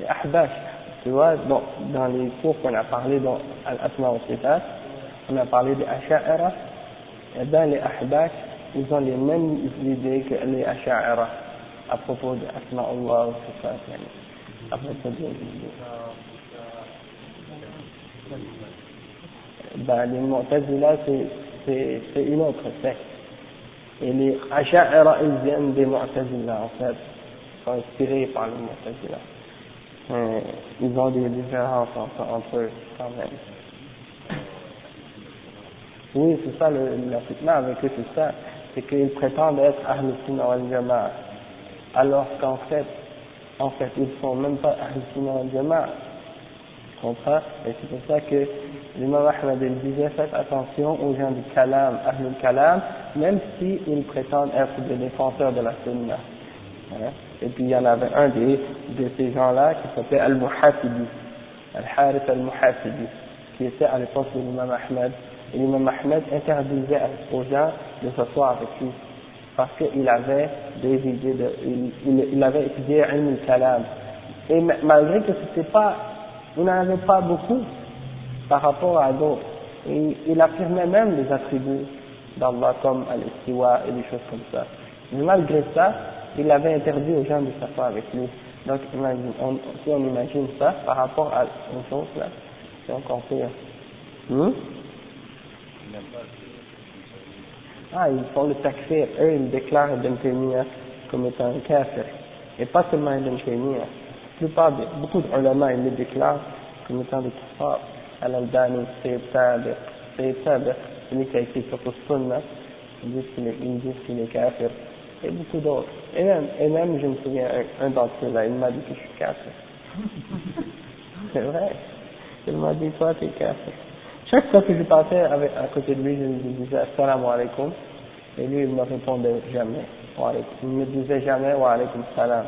les ahbash. Tu vois, dans, dans les cours qu'on a parlé dans Al-Asma wa Sifat, on a parlé des Asha'ira, et bien les ahbash, ils ont les mêmes idées que les Asha'ira à propos de Asma Allah wa Sifat. À propos de ben, les Mu'tazila, c'est une autre secte. Et les Asha'ira, ils viennent des Mu'tazila, en fait. Sont inspirés par les Mu'tazila. Euh, ils ont des différences entre, eux, quand même. Oui, c'est ça, le, la fitna avec eux, c'est ça. C'est qu'ils prétendent être Ahl Sunnah wal. Alors qu'en fait, en fait, ils ne sont même pas Ahl Sunnah wal Jama'a Et c'est pour ça que l'imam Ahmed il disait faites attention aux gens du kalam, ahlul kalam, même s'ils prétendent être des défenseurs de la sunna. Hein? Et puis il y en avait un de, de ces gens-là qui s'appelait Al-Muhasibi, Al-Harith Al-Muhasibi, qui était à l'époque de l'imam Ahmed. Et l'imam Ahmed interdisait aux gens de s'asseoir avec lui parce qu'il avait des idées de, il, il, avait étudié al-kalam. Et malgré que ce n'était pas il n'en avait pas beaucoup par rapport à d'autres. Et il affirmait même les attributs d'Allah comme Al-Istiwa et des choses comme ça. Mais malgré ça, il avait interdit aux gens de s'asseoir avec lui. Donc imagine, si on imagine ça par rapport à une chose là, c'est encore pire. Hmm? Ah, ils font le takfir. Eux, ils déclarent Ibn Taymiyyah comme étant un kafir. Et pas seulement Ibn Taymiyyah plupart, beaucoup d'ulama, ils le déclarent comme étant des kuffar. Al-Aldani, Sayyid Tabiq, Sayyid celui qui a écrit sur le Sunnah, ils disent qu'il est kafir. Et beaucoup d'autres. Et même, et même, je me souviens, un, un d'entre eux là, il m'a dit que je suis kafir. C'est vrai. Il m'a dit, toi, t'es kafir. Chaque fois que je passais avec, à côté de lui, je lui disais assalamu alaikum. Et lui, il me répondait jamais. Il me disait jamais wa alaikum salam.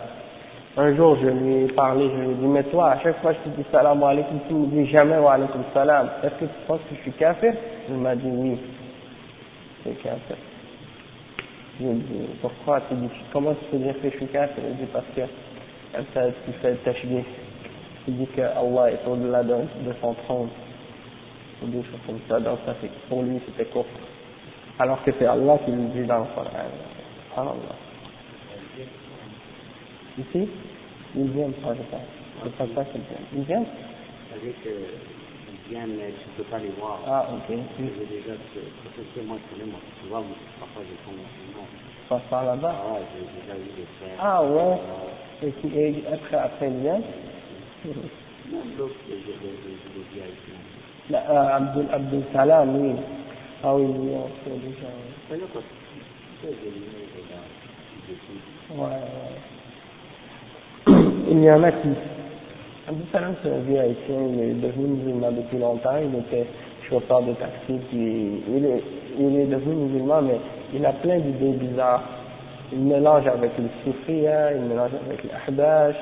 Un jour, je lui ai parlé, je lui ai dit, mais toi, à chaque fois que je te dis salam alaikum, tu me dis jamais wa alaikum salam. Est-ce que tu penses que je suis kafir Il m'a dit oui, c'est kafir. Je lui ai dit, pourquoi tu dis, comment tu peux dire que je suis kafir? Il dit, parce que tu fais le tashbih. Tu dis que Allah est au-delà de, de, son trône. Ou des choses comme ça. Donc ça, pour lui, c'était court. Alors que c'est Allah qui lui dit dans le Coran. Allah. Ici, ils viennent pas, je pense. Qu'ils viennent. Ils viennent C'est-à-dire qu'ils viennent, mais tu ne peux pas les voir. Ah, ok. Déjà, moi, je connais, moi, tu vois, parfois, je Tu passes par là-bas? Ah ouais, j'ai déjà eu des frères. Ah ouais? Et, qui, et après, après, ils viennent? Même l'autre, je l'ai dit. Euh. Ah il y en a qui. Abdou Salam, c'est il est devenu musulman depuis longtemps, il était chauffeur de taxi, puis il est, il est devenu musulman, mais il a plein d'idées bizarres. Il mélange avec le soufia, il mélange avec l'ahdash,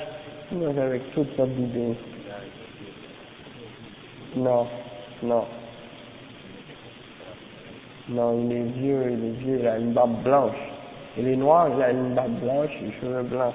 il mélange avec toutes sortes d'idées. Non, non. Non, il est vieux, il est vieux, il a une barbe blanche. Il est noir, il a une barbe blanche, les cheveux blancs.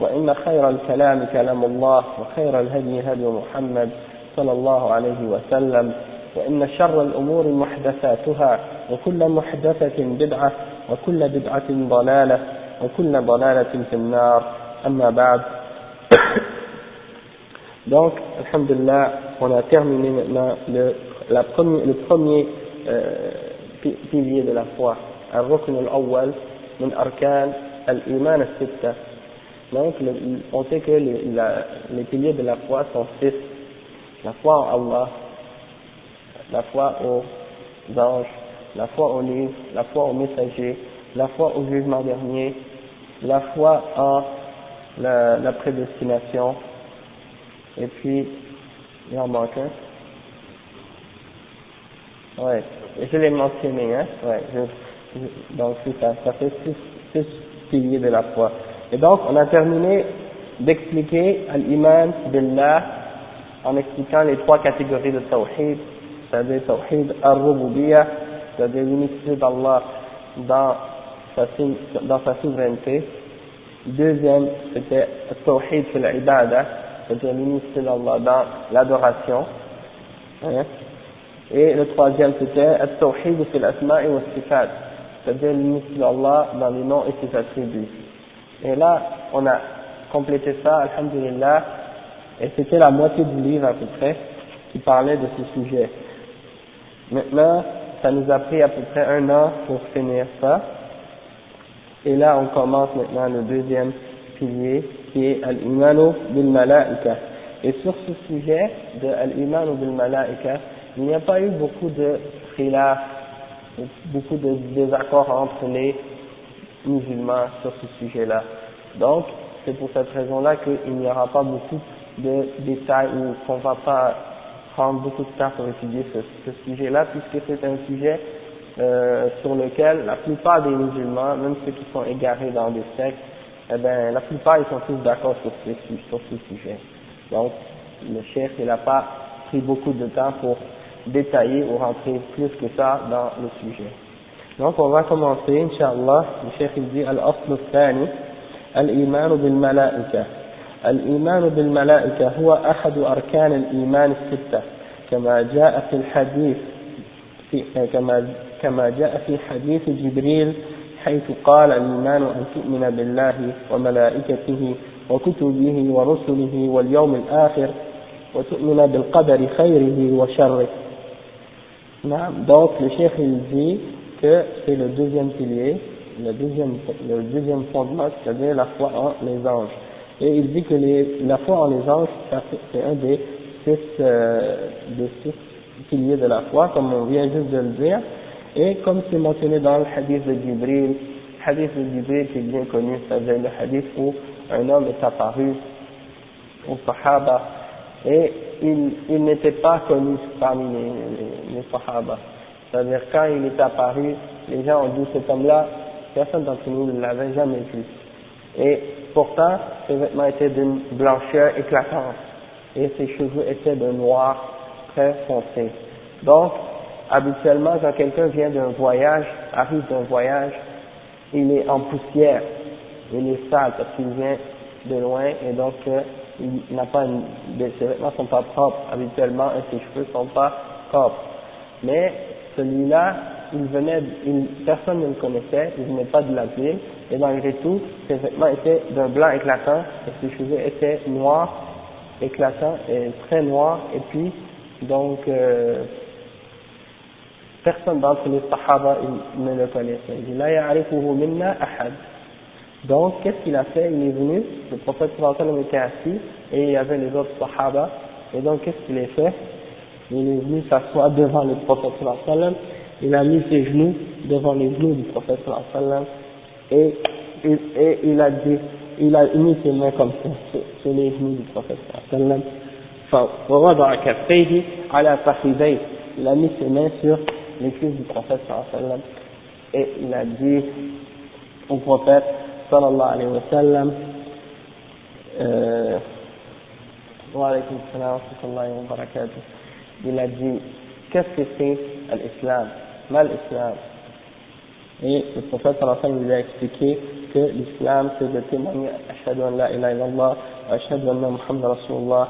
وإن خير الكلام كلام الله وخير الهدي هدي محمد صلى الله عليه وسلم وإن شر الأمور محدثاتها وكل محدثة بدعة وكل بدعة ضلالة وكل ضلالة في النار أما بعد Donc, alhamdulillah, on a terminé maintenant le, la premier, le premier euh, pilier de la foi, al-rukn al-awwal min arkan al-iman al-sitta. Donc, le, on sait que les, la, les piliers de la foi sont six. La foi en Allah, la foi aux anges, la foi aux livres, la foi aux messagers, la foi au jugement dernier, la foi en la, la prédestination, et puis, il en manque un. Ouais, je l'ai mentionné, hein. Ouais, je, donc ça, ça fait six, six piliers de la foi. Et donc, on a terminé d'expliquer l'iman billah en expliquant les trois catégories de tawhid, c'est-à-dire tawhid al-rububiyyah, c'est-à-dire l'unicité d'Allah dans sa, souveraineté. Deuxième, c'était tawhid fil ibadah, c'est-à-dire l'unicité d'Allah dans l'adoration. Hein. Et le troisième, c'était tawhid fil asma' wa sifat, c'est-à-dire l'unicité d'Allah dans les noms et ses attributs. Et là, on a complété ça, alhamdulillah, et c'était la moitié du livre à peu près qui parlait de ce sujet. Maintenant, ça nous a pris à peu près un an pour finir ça. Et là, on commence maintenant le deuxième pilier qui est Al-Imanu bil Malaika. Et sur ce sujet de Al-Imanu bil Malaika, il n'y a pas eu beaucoup de khilaf, beaucoup de désaccords entre les musulmans sur ce sujet-là. Donc, c'est pour cette raison-là qu'il n'y aura pas beaucoup de détails ou qu'on va pas prendre beaucoup de temps pour étudier ce, sujet-là, puisque c'est un sujet euh, sur lequel la plupart des musulmans, même ceux qui sont égarés dans des sectes, eh ben, la plupart ils sont tous d'accord sur ce, sur ce sujet. Donc, le chef il n'a pas pris beaucoup de temps pour détailler ou rentrer plus que ça dans le sujet. Donc, on va commencer, Inch'Allah, le chef il dit, Al-Asl al-Thani, Al-Iman bil-Malaika. الإيمان بالملائكة هو أحد أركان الإيمان الستة كما جاء في الحديث في كما كما جاء في حديث جبريل حيث قال الإيمان أن تؤمن بالله وملائكته وكتبه ورسله واليوم الآخر وتؤمن بالقدر خيره وشره نعم chef il dit que c'est le deuxième pilier le deuxième, le deuxième fondement c'est-à-dire la foi en les anges et il dit que la foi en les anges c'est un des six, euh, des six piliers de la foi comme on vient juste de le dire Et comme c'est mentionné dans le hadith de Jibril, hadith de Jibril qui est bien connu, c'est-à-dire le hadith où un homme est apparu au Sahaba et il, il n'était pas connu parmi les, les, les Sahaba. C'est-à-dire quand il est apparu, les gens ont dit cet homme-là, personne d'entre nous ne l'avait jamais vu. Et pourtant, ses vêtements étaient d'une blancheur éclatante et ses cheveux étaient de noir très foncé. Donc, habituellement, quand quelqu'un vient d'un voyage, arrive d'un voyage, il est en poussière, il est sale parce qu'il vient de loin et donc euh, il n'a pas une, ses vêtements sont pas propres habituellement et ses cheveux sont pas propres. Mais celui-là, il venait, personne ne le connaissait, il venait pas de la ville et malgré tout, ses vêtements étaient d'un blanc éclatant et ses cheveux étaient noirs, éclatants et très noirs et puis donc euh, personne d'entre les sahaba ne le connaissait. Il dit. Donc, qu'est-ce qu'il a fait? Il est venu, le prophète était assis, et il y avait les autres sahaba, et donc qu'est-ce qu'il a fait? Il est venu s'asseoir devant le prophète sallallahu il a mis ses genoux devant les genoux du prophète sallallahu et, et, et il a dit, il a mis ses mains comme ça, sur, sur les genoux du prophète sallallahu فوضع كفيه على فخذيه il a mis ses mains sur les cuisses du prophète sallam et il a dit au prophète sallallahu alayhi wa sallam euh, wa alaykum salam wa rahmatullahi wa barakatuh il a dit qu'est-ce que c'est l'islam mal l'islam et le prophète sallallahu alayhi wa sallam lui a expliqué que l'islam c'est de témoigner ashhadu an la ilaha illallah ashhadu anna muhammad rasulullah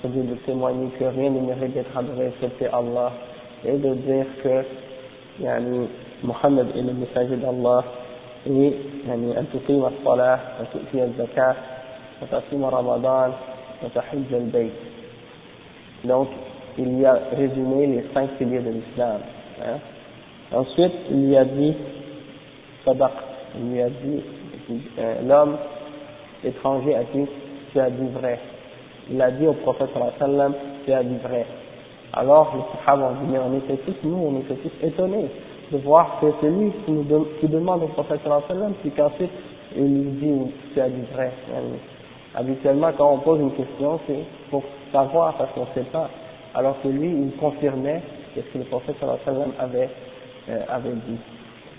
c'est-à-dire de témoigner que rien ne mérite d'être adoré excepté Allah et de dire que yani, Muhammad est le messager d'Allah et yani, أن تقيم الصلاة وتؤتي الزكاة وتصوم رمضان وتحج البيت donc il y a résumé les cinq piliers de l'islam hein. ensuite il y a dit sadaq il lui a dit euh, l'homme étranger a dit tu as dit vrai. Il a dit au prophète sallam tu as dit vrai. Alors les sahaba ont dit on était tous nous on était tous étonnés de voir que c'est lui qui, nous qui demande au prophète sallam puis qu'ensuite il lui dit tu as dit vrai. Habituellement quand on pose une question c'est pour savoir parce qu'on ne sait pas alors que lui il confirmait ce que le prophète sallam avait, euh, avait dit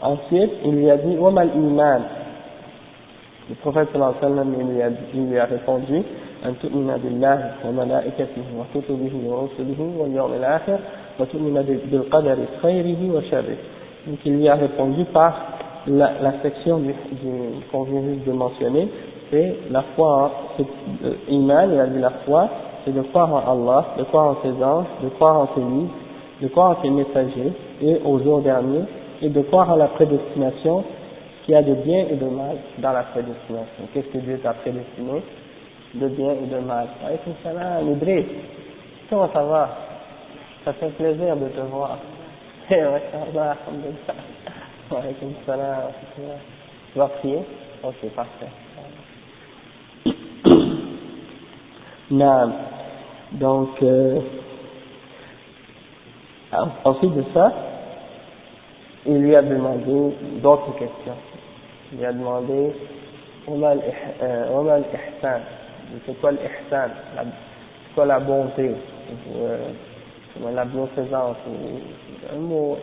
ensuite il lui a dit mal iman le prophète sallallahu alayhi wa sallam il lui a, il lui a répondu أن تؤمن بالله وملائكته وكتبه ورسله واليوم الآخر وتؤمن بالقدر خيره وشره donc il lui a répondu par la, la section du, du, qu'on vient juste de mentionner c'est la foi en euh, iman il a dit la foi c'est de croire en Allah de croire en ses anges de croire en ses livres de croire en ses messagers et au jour dernier et de croire en la prédestination qu'il y a de bien et de mal dans la prédestination. Qu'est-ce que Dieu t'a prédestiné De bien et de mal? Alaykoum salam, Idriss. Comment ça va? Ça fait plaisir de te voir. Eh, salam. Tu vas prier? Ok, parfait. Non. Donc, euh, ensuite de ça, il lui a demandé d'autres questions. Il lui a demandé euh, c'est quoi l'ihsan C'est quoi la bonté euh, La bienfaisance un mot,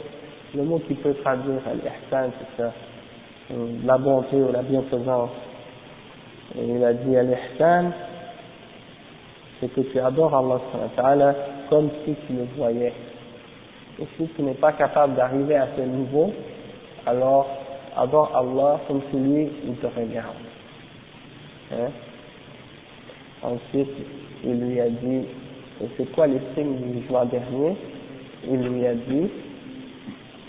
Le mot qui peut traduire l'ihsan, c'est ça. Euh, la bonté ou la bienfaisance. Et il a dit l'ihsan, c'est que tu adores Allah comme si tu le voyais. Et si tu n'es pas capable d'arriver à ce niveau, alors adore Allah comme si lui, il te regarde. Hein? Ensuite, il lui a dit, c'est quoi les signes du jugement dernier? Il lui a dit,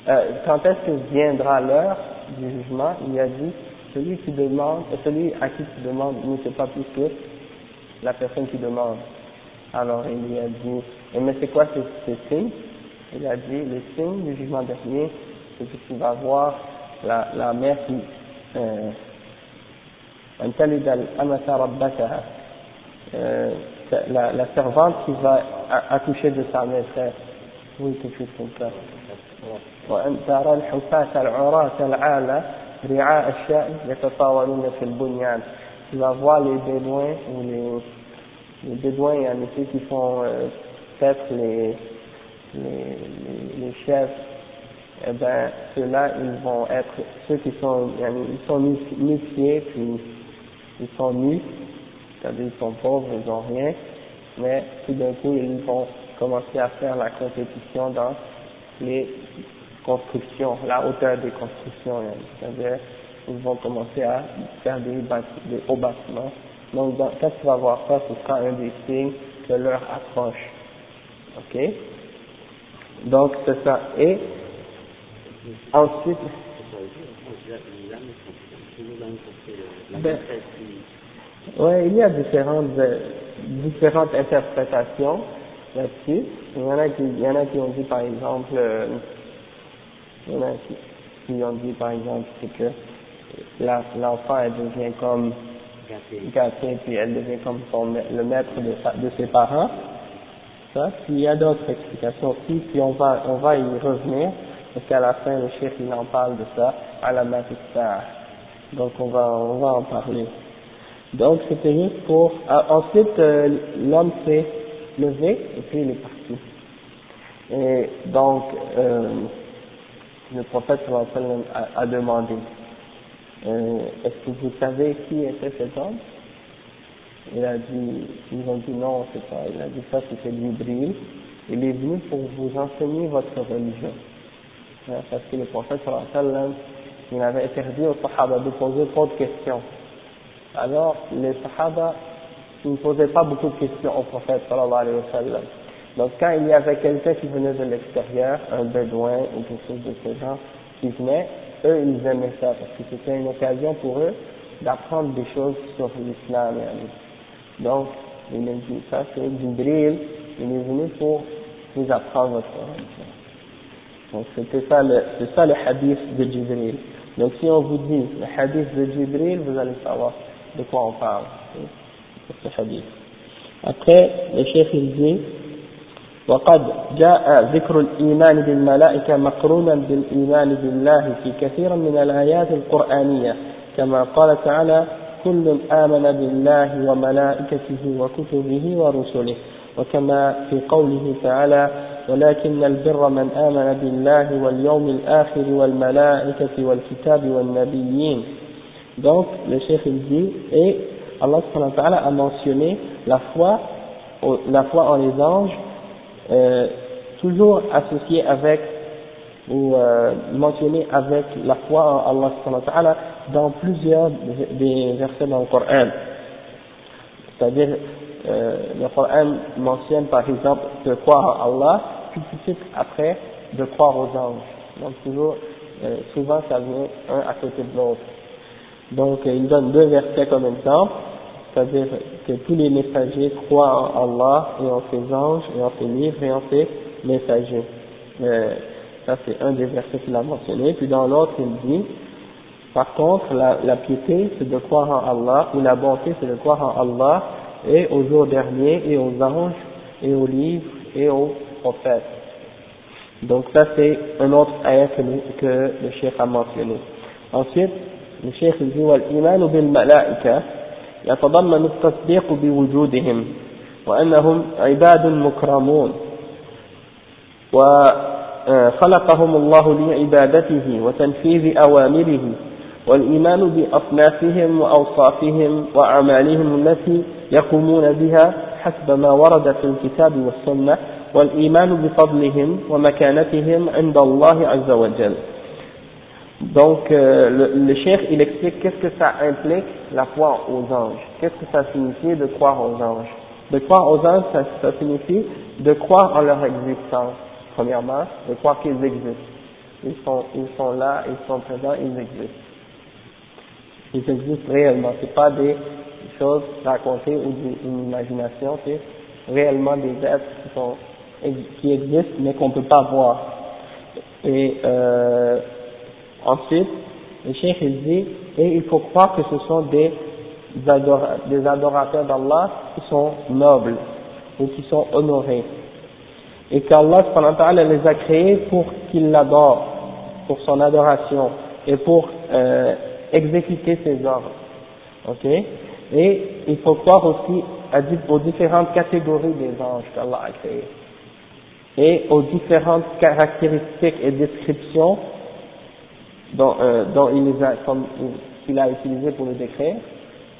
euh, quand est-ce que viendra l'heure du jugement? Il a dit, celui qui demande, celui à qui tu demandes ne sait pas plus que la personne qui demande. Alors il lui a dit, mais c'est quoi ces, ces signes il a dit, le signe du jugement dernier, c'est que tu vas voir la, la mère qui, euh, euh, la, la servante qui va accoucher de sa maîtresse. Oui, quelque chose comme ça. وأن ترى الحفاة العراة العالة رعاء الشاء يتطاولون في البنيان. tu vas voir les bédouins ou les, les bédouins, il y qui font euh, peut-être les, les, les, chefs, eh ben, ceux-là, ils vont être, ceux qui sont, ils sont métiers, puis ils sont nus, c'est-à-dire ils sont pauvres, ils n'ont rien, mais tout d'un coup, ils vont commencer à faire la compétition dans les constructions, la hauteur des constructions, c'est-à-dire ils vont commencer à faire des, hauts bâtiments. Donc, quand tu vas voir ça, ce sera un des signes que leur approche. Ok? Donc c'est ça. Et ensuite, ben, ouais, il y a différentes, euh, différentes interprétations là-dessus. Il y en a qui, il y en a qui ont dit par exemple, euh, il y en a qui, qui ont dit par exemple c'est que l'enfant elle devient comme gâté puis elle devient comme son, le maître de, de ses parents ça, puis il y a d'autres explications aussi, puis on va, on va y revenir, parce qu'à la fin, le chef, il en parle de ça, à la ça. Donc on va, on va en parler. Donc c'était juste pour, ah, ensuite, euh, l'homme s'est levé, et puis il est parti. Et donc, euh, le prophète a, a demandé, euh, est-ce que vous savez qui était cet homme? Il a dit, ils ont dit non, c'est pas. Il a dit ça, c'était Jibril. Il est venu pour vous enseigner votre religion. Hein, parce que le prophète sallam, il avait interdit aux sahaba de poser trop de questions. Alors, les sahaba, ne posaient pas beaucoup de questions au prophète sallallahu alayhi wa sallam. Donc, quand il y avait quelqu'un qui venait de l'extérieur, un bédouin ou quelque chose de ce genre, qui venait, eux, ils aimaient ça parce que c'était une occasion pour eux d'apprendre des choses sur l'islam. Donc, il a dit, ça c'est Jibril, il est venu pour vous apprendre votre religion. Donc c'était ça c'est ça le hadith de Jibril. Donc si on vous dit le hadith de Jibril, vous allez savoir de quoi on parle. C'est ce hadith. Après, le chef il dit, وقد جاء ذكر الإيمان بالملائكة مقرونا بالإيمان بالله في كثير من الآيات القرآنية كما قال تعالى كل آمن بالله وملائكته وكتبه ورسله وكما في قوله تعالى ولكن البر من آمن بالله واليوم الآخر والملائكة والكتاب والنبيين donc le chef il dit et Allah a mentionné la foi la foi en les anges euh, toujours associée avec ou euh, mentionné avec la foi en Allah dans plusieurs des versets dans le Coran. C'est-à-dire, euh, le Coran mentionne par exemple de croire en Allah, puis tout de suite après de croire aux anges. Donc toujours, euh, souvent ça vient un à côté de l'autre. Donc il donne deux versets comme exemple, c'est-à-dire que tous les messagers croient en Allah et en ses anges et en ses livres et en ses messagers. Euh, ça c'est un des versets qu'il a mentionné. Puis dans l'autre il dit, par contre la, piété c'est de croire en Allah ou la bonté c'est de croire en Allah et au jour dernier et aux anges et aux livres et aux prophètes. Donc ça c'est un autre ayat que, le chef a mentionné. Ensuite, le chef dit, « Wal iman bil malaika » يتضمن التصديق بوجودهم وأنهم عباد مكرمون. وخلقهم الله لعبادته وتنفيذ أوامره والإيمان بأصنافهم وأوصافهم وأعمالهم التي يقومون بها حسب ما ورد في الكتاب والسنة والإيمان بفضلهم ومكانتهم عند الله عز وجل. Donc, euh, le, le chef, il explique qu'est-ce que ça implique la foi aux anges. Qu'est-ce que ça signifie de croire aux anges? De croire aux anges, ça, ça signifie de croire en leur existence, premièrement, de croire qu'ils existent. Ils sont, ils sont là, ils sont présents, ils existent. Ils existent réellement. C'est pas des choses racontées ou une imagination, c'est réellement des êtres qui sont qui existent mais qu'on peut pas voir. Et euh, ensuite, le cheikh il dit, et il faut croire que ce sont des, des adorateurs d'Allah qui sont nobles ou qui sont honorés. Et qu'Allah les a créés pour qu'ils l'adorent, pour son adoration et pour euh, exécuter ses ordres. Ok? Et il faut croire aussi aux différentes catégories des anges qu'Allah a créés et aux différentes caractéristiques et descriptions dont, euh, dont il les a, comme, qu'il a utilisé pour le décrire,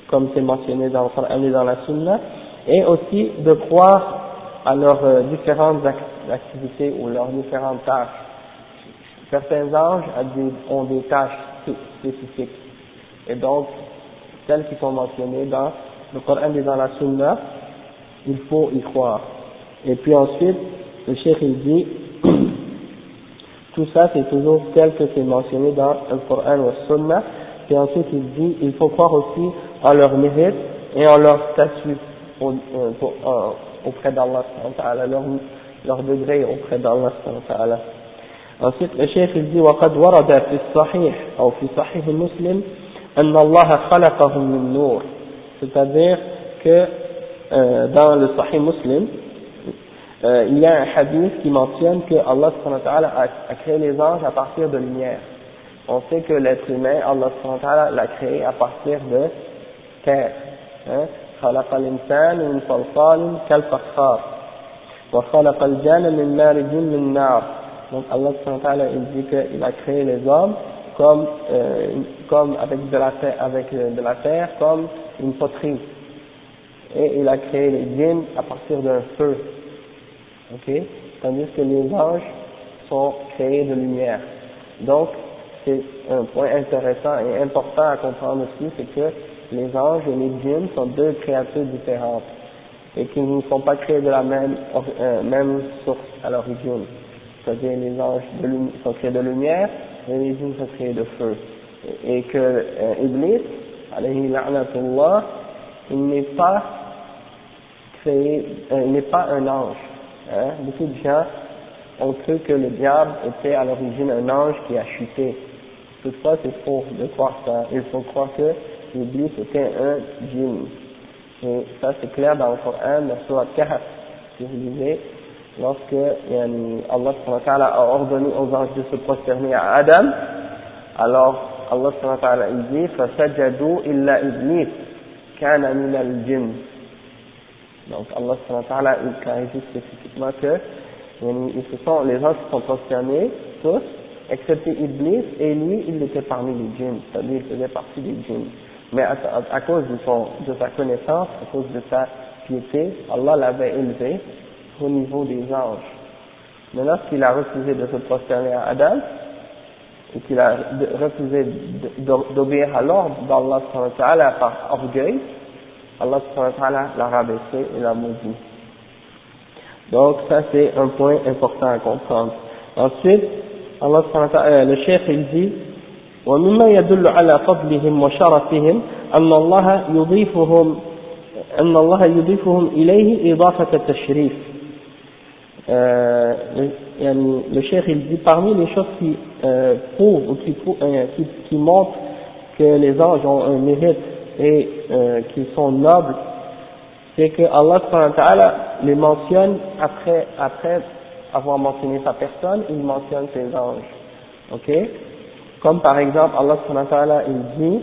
comme c'est mentionné dans le Coran et dans la Sunna, et aussi de croire à leurs euh, différentes activités ou leurs différentes tâches. Certains anges ont des tâches spécifiques, et donc celles qui sont mentionnées dans le Coran et dans la Sunna, il faut y croire. Et puis ensuite, le cheikh il dit, tout ça c'est toujours tel que c'est mentionné dans le Coran ou le Sunna, et ensuite il dit, il faut croire aussi en leur mérite et en leur statut au, euh, auprès d'Allah, leur, leur degré auprès d'Allah. Ensuite le cheikh il dit, وقد ورد في الصحيح أو في صحيح مسلم أن الله خلقهم من نور c'est-à-dire que euh, dans le Sahih Muslim euh, il y a un hadith qui mentionne que Allah a, a créé les anges à partir de lumière. On sait que l'être humain, Allah l'a créé à partir de terre. Hein? خلق الإنسان من صلصال كالفخار وخلق الجان من مارج من نار donc Allah il dit qu'il a créé les hommes comme, euh, comme avec de la terre, avec de la terre, comme une poterie. Et il a créé les djinns à partir d'un feu ok? Tandis que les anges sont créés de lumière. Donc, c'est un point intéressant et important à comprendre aussi, c'est que les anges et les djinns sont deux créatures différentes et qu'ils ne sont pas créés de la même, euh, même source à l'origine. C'est-à-dire les anges sont créés de lumière et les djinns sont créés de feu. Et, que euh, Iblis, alayhi il n'est pas créé, euh, il n'est pas un ange. Hein. Beaucoup de gens ont cru que le diable était à l'origine un ange qui a chuté. Toutefois, c'est faux de croire ça. Il faut croire que l'Iblis était un djinn. Et ça, c'est clair dans le Coran, dans Surah Kahf, si vous lisez, lorsque Allah a ordonné aux anges de se prosterner à Adam, alors Allah il dit فَسَجَدُوا إِلَّا إِبْلِيسَ كَانَ مِنَ الْجِنِّ donc Allah il clarifie spécifiquement que se sont, les gens se sont prosternés, tous, excepté Iblis, et lui, il était parmi les djinns, c'est-à-dire il faisait partie des djinns. Mais à, à, cause de, son, de sa connaissance, à cause de sa piété, Allah l'avait élevé au niveau des anges. Mais lorsqu'il a refusé de se prosterner à Adam, et qu'il a refusé d'obéir à l'ordre d'Allah par orgueil, Allah l'a rabaissé et l'a maudit. Donc ça c'est un point important à comprendre. Ensuite, Allah euh, le chef il dit ومما يدل على فضلهم وشرفهم أن الله يضيفهم أن الله يضيفهم إليه إضافة التشريف euh, le cheikh il dit parmi les choses qui euh, prouvent ou qui, euh, qui, qui, montrent que les anges ont un mérite et euh, qu'ils sont nobles, c'est que Allah les mentionne après, après avoir mentionné sa personne, il mentionne ses anges. Ok Comme par exemple, Allah il dit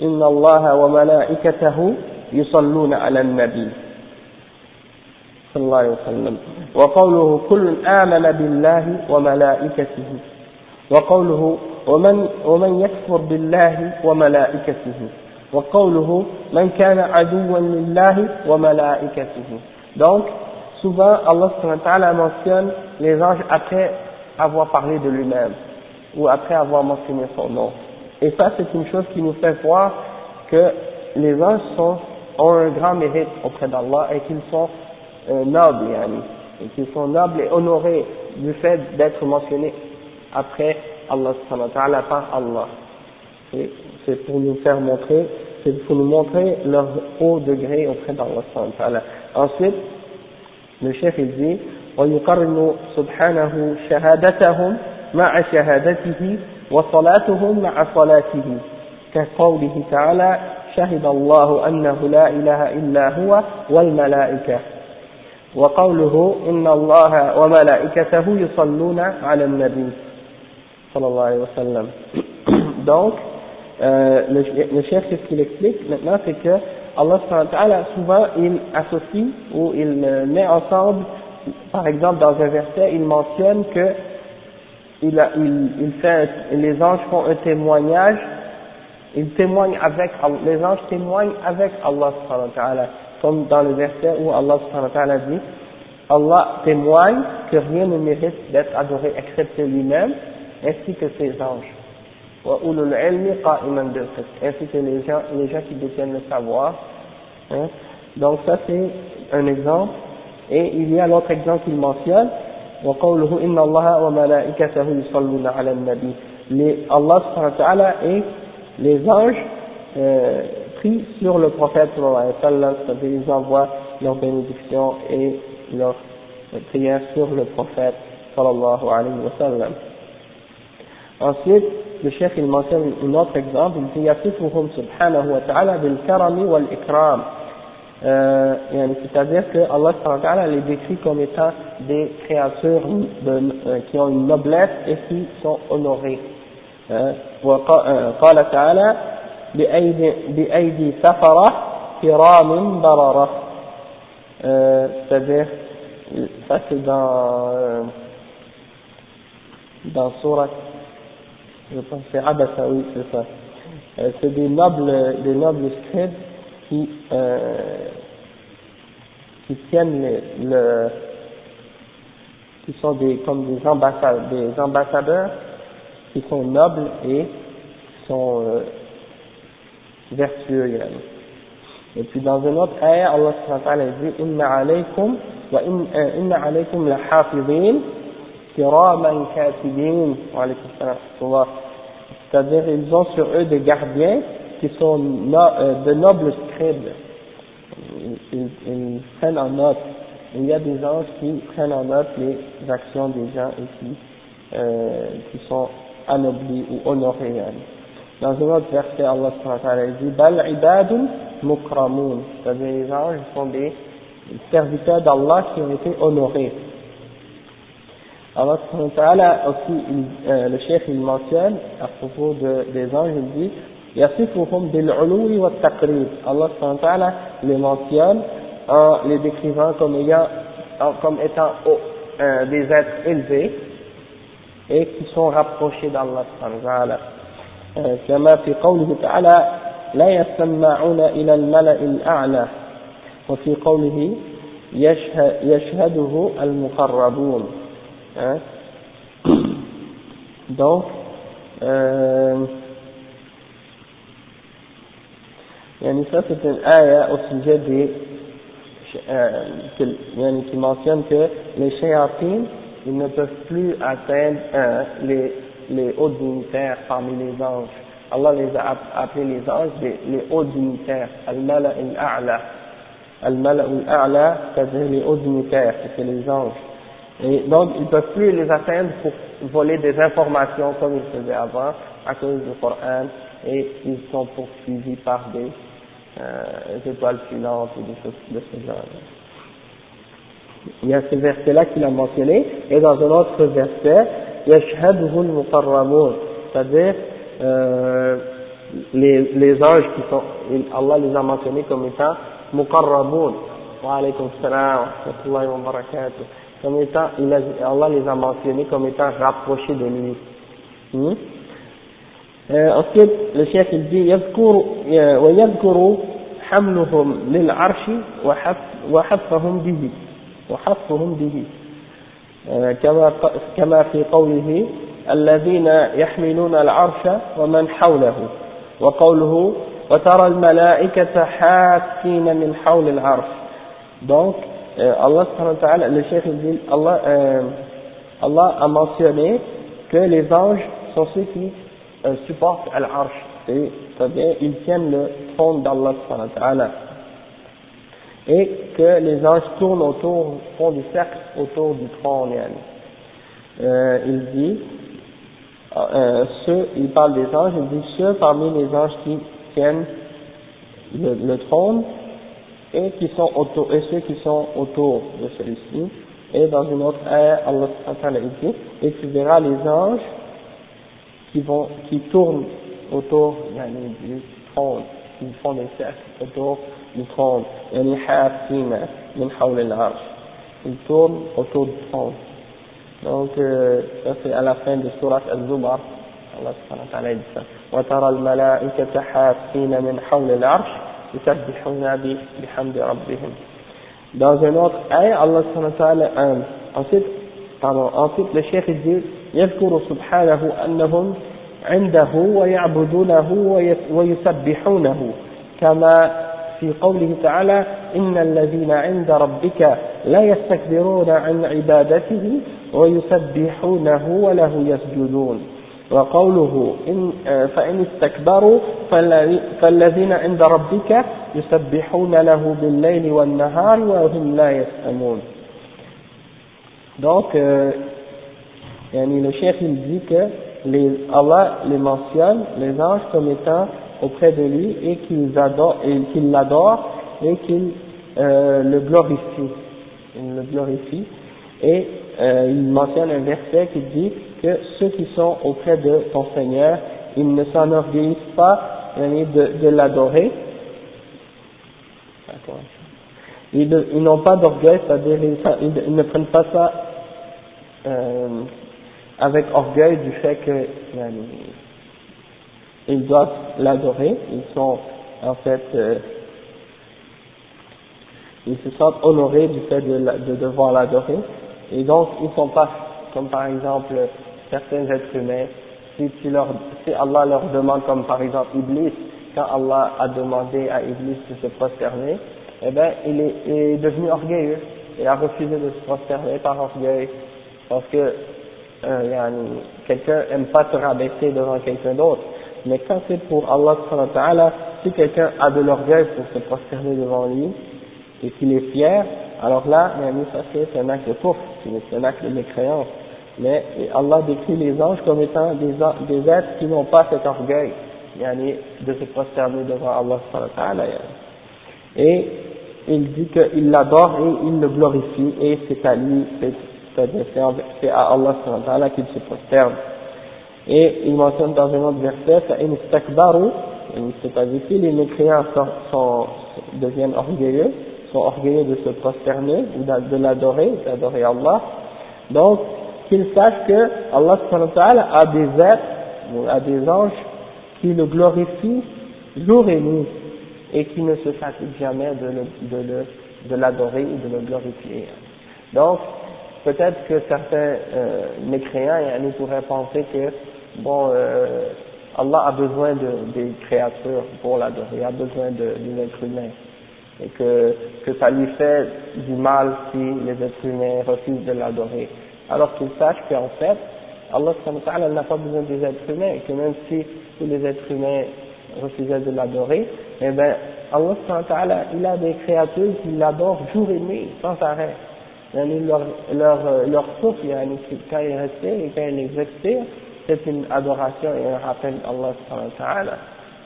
Inna Allah wa malaikatahu yusalluna ala nabi. صلى الله عليه وسلم وقوله كل آمن بالله وملائكته وقوله ومن, ومن يكفر بالله وملائكته وقوله من كان عدوا لله وملائكته donc souvent Allah mentionne les anges après avoir parlé de lui-même ou après avoir mentionné son nom et ça c'est une chose qui nous fait voir que les anges sont, ont un grand mérite auprès d'Allah et qu'ils sont euh, nobles, yani, et qu'ils sont nobles et honorés du fait d'être mentionnés après Allah par Allah. C'est pour nous faire montrer, c'est pour nous montrer leur haut degré auprès d'Allah. Ensuite, le chef il dit, ويقرن سبحانه شهادتهم مع شهادته وصلاتهم مع صلاته كقوله تعالى شهد الله أنه لا إله إلا هو والملائكة وقوله إن الله وملائكته يصلون على النبي صلى الله عليه وسلم donc euh, le, le chef ce qu'il explique maintenant c'est que Allah souvent il associe ou il met ensemble par exemple dans un verset il mentionne que il, a, il, il fait les anges font un témoignage ils témoignent avec les anges témoignent avec Allah comme dans le verset où Allah dit Allah témoigne que rien ne mérite d'être adoré excepté lui-même, ainsi que ses anges. Ainsi que les gens, les gens qui détiennent le savoir. Hein. Donc ça c'est un exemple. Et il y a l'autre exemple qu'il mentionne. Allah et les anges euh, pris sur le prophète ils envoient leur bénédiction et leur prière sur le prophète. Ensuite, le chef il mentionne un autre exemple, il dit يصفهم سبحانه وتعالى بالكرم والإكرام euh, c'est-à-dire que Allah subhanahu les décrit comme étant des créatures de, euh, qui ont une noblesse et qui sont honorées. Euh, وقال تعالى بأيدي, بأيدي سفرة كرام بررة euh, c'est-à-dire ça c'est dans euh, dans Surat je pense c'est Abasa oui c'est ça euh, c'est des nobles des nobles scribes qui euh, qui tiennent le, le qui sont des comme des ambassadeurs des ambassadeurs qui sont nobles et qui sont euh, vertueux yani. Et puis dans une autre ayah, Allah subhanahu wa ta'ala dit Inna alaykum wa inna alaykum la katibin. Wa alaykum salam C'est-à-dire ils ont sur eux des gardiens qui sont euh, de nobles scribes, ils, prennent en note, il y a des anges qui prennent en note les actions des gens et qui, euh, sont anoblis ou honorés. Dans un autre verset, Allah dit Bal ibadun mukramun, c'est-à-dire les anges sont des serviteurs d'Allah qui ont été honorés. Allah aussi, euh, le chef il mentionne à propos de, des anges, il dit يصفهم بالعلو والتقريب Allah subhanahu les mentionne en les décrivant comme ayant, comme étant haut, euh, des êtres élevés et qui sont rapprochés d'Allah subhanahu wa ta'ala آه، كما في قوله تعالى لا يسمعون إلى الملأ الأعلى وفي قوله يشهد يشهده المقربون hein. donc euh, يعني ça c'est une ayah au sujet des euh, que- yani qui mentionne que les shayatines ils ne peuvent plus atteindre euh, les, les hauts dignitaires parmi les anges. Allah les a app- appelés les anges les, les hauts dignitaires, al-mala al-a'la. Al-mala al-a'la, c'est-à-dire les hauts dignitaires, c'est les anges. Et donc, ils ne peuvent plus les atteindre pour voler des informations comme ils faisaient avant, à cause du Coran, et ils sont poursuivis par des euh, étoiles filantes ou des choses de ce genre. Il y a ce verset-là qu'il a mentionné, et dans un autre verset, يشهده المقربون, c'est-à-dire euh, les, les anges qui sont, Allah les a mentionnés comme étant muqarraboun, wa alaykum salam, wa rahmatullahi wa barakatuh, comme étant, il a, Allah les a mentionnés comme étant rapprochés de lui. Hmm? Euh, ensuite, le chef il dit يذكر ويذكر حملهم للعرش وحف وحفهم به وحفهم به آه، كما كما في قوله الذين يحملون العرش ومن حوله وقوله وترى الملائكة حافين من حول العرش donc euh, Allah le chef il dit Allah euh, Allah a mentionné que les anges sont ceux qui euh, supportent l'arche c'est-à-dire ils tiennent le trône d'Allah et que les anges tournent autour, font du cercle autour du trône. Euh, il dit, euh, ceux, il parle des anges, il dit ceux parmi les anges qui tiennent le trône et qui sont autour, et ceux qui sont autour de celui-ci. Et dans une autre ère, Allah subhanahu wa ta'ala dit, et tu verras les anges qui vont, qui tournent autour yani, du trône, ils font des cercles autour du trône, yani hafina min hawla al-arsh. Ils tournent autour du trône. Donc, euh, ça c'est à la fin de surat al-Zumar. Allah subhanahu wa ta'ala dit ça. وترى الملائكة حافين من حول العرش يسبحون بحمد ربهم. Dans un autre ayah, Allah subhanahu wa ta'ala, ensuite, pardon, ensuite le cheikh dit, يذكر سبحانه أنهم عنده ويعبدونه ويس- ويسبحونه. كما في قوله تعالى إن الذين عند ربك لا يستكبرون عن عبادته ويسبحونه وله يسجدون. وقوله إن آه، فإن استكبروا فالذي- فالذين عند ربك يسبحون له بالليل والنهار وهم لا يسأمون donc euh, yani le chef il dit que les, Allah les mentionne les anges comme étant auprès de lui et qu'ils adorent et qu'ils l'adorent et qu'ils euh, le glorifient ils le glorifient et euh, il mentionne un verset qui dit que ceux qui sont auprès de ton Seigneur ils ne s'enorgueillissent pas de, l'adorer. Ils, ils n'ont pas d'orgueil c'est-à-dire ils, ne prennent pas ça euh, avec orgueil du fait que yani, ils doivent l'adorer, ils sont en fait, euh, ils se sentent honorés du fait de, de devoir l'adorer, et donc ils sont pas comme par exemple certains êtres humains, si, Allah leur demande comme par exemple Iblis, quand Allah a demandé à Iblis de se prosterner, eh ben il est, est devenu orgueilleux, il a refusé de se prosterner par orgueil, parce que euh, quelqu'un aime pas se rabaisser devant quelqu'un d'autre. Mais quand c'est pour Allah si quelqu'un a de l'orgueil pour se prosterner devant lui, et qu'il est fier, alors là, ça c'est un acte de pauvre, c'est un acte de mécréance. Mais Allah décrit les anges comme étant des, êtres qui n'ont pas cet orgueil, de se prosterner devant Allah ta'ala. Et il dit qu'il l'adore et il le glorifie, et c'est à lui, c'est à Allah ta'ala qu'il se prosterne. Et il mentionne dans un autre verset, c'est-à-dire que les mécréants sont, sont, deviennent orgueilleux, sont orgueilleux de se prosterner ou de l'adorer, d'adorer Allah. Donc, qu'ils sachent que Allah a des êtres, a des anges qui le glorifient jour et nuit et qui ne se fatiguent jamais de, le, de, l'adorer ou de le glorifier. Donc, peut-être que certains euh, mécréants nous pourraient penser que bon, euh, Allah a besoin de, des créatures pour l'adorer, a besoin de, des êtres humains et que, que ça lui fait du mal si les êtres humains refusent de l'adorer. Alors qu'il sache qu'en fait, Allah n'a pas besoin des êtres humains et que même si tous les êtres humains refusaient de l'adorer, eh bien, Allah il a des créatures qui l'adorent jour et nuit, sans arrêt. Leur, leur, leur souffle, quand ils respirent et quand ils expirent, c'est une adoration et un rappel wa ta'ala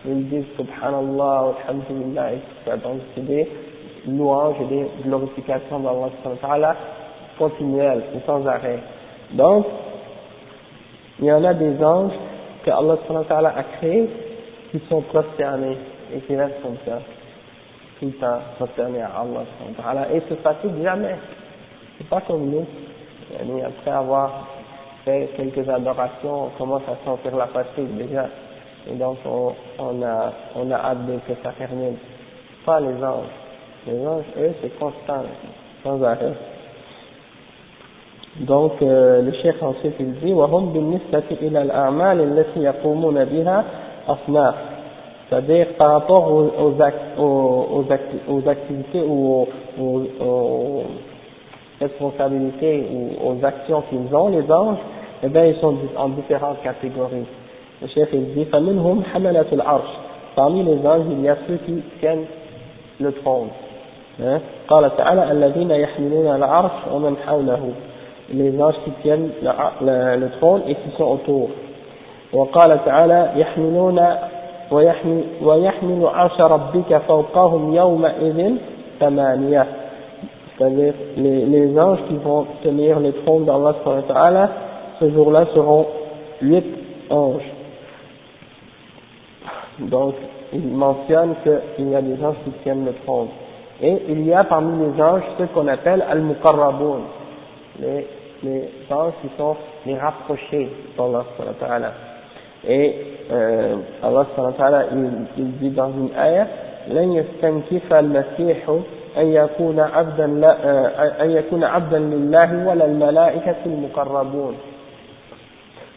ils disent subhanallah, alhamdulillah, etc. Donc c'est des louanges et des glorifications d'Allah continuelles et sans arrêt. Donc, il y en a des anges que Allah a créés qui sont prosternés et qui restent comme ça, tout le temps prosternés à Allah et se fatiguent jamais. C'est pas comme nous. Après avoir fait quelques adorations, on commence à sentir la fatigue déjà. Et donc, on, on, a, on a hâte de que ça termine. Pas les anges. Les anges, eux, c'est constant, sans arrêt. Donc, euh, le chef ensuite, il dit, وهم بالنسبة إلى الأعمال التي يقومون بها أصناف. C'est-à-dire, par rapport aux, aux, aux, aux, activités ou aux, aux, responsabilités ou aux actions qu'ils ont, les anges, eh bien, ils sont en différentes catégories. Le chef il dit فمنهم حملة العرش parmi les anges il y a ceux qui tiennent le trône? قال تعالى الذين يحملون العرش ومن حوله les anges qui tiennent le trône et qui sont autour وقال تعالى يحملون ويحمل, ويحمل عرش ربك فوقهم يومئذ ثمانية c'est-à-dire les, les anges qui vont tenir le trône d'Allah ce jour-là seront huit anges Donc, il mentionne qu'il y a des anges qui tiennent le trône. Et il y a parmi les anges ce qu'on appelle al-muqarraboun, les, les anges qui sont les rapprochés d'Allah ta'ala. Et euh, Allah il, il dit dans une ayah, لن يستنكف المسيح أن يكون عبدا أن يكون عبدا لله ولا الملائكة المقربون.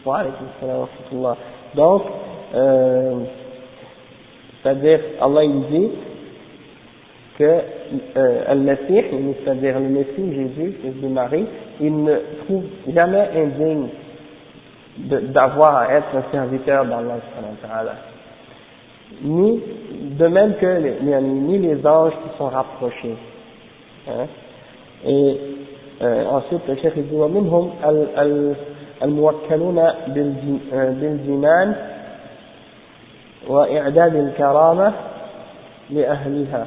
وعليكم السلام ورحمة الله. Donc, euh, C'est-à-dire, Allah il dit que euh, Al-Messie, c'est-à-dire le Messie Jésus, fils de Marie, il ne trouve jamais indigne d'avoir à être un serviteur d'Allah ni de même que les, ni les anges qui sont rapprochés. Hein. Et euh, ensuite, le chef dit ومنهم الموكلون بالجنان وإعداد الكرامة لأهلها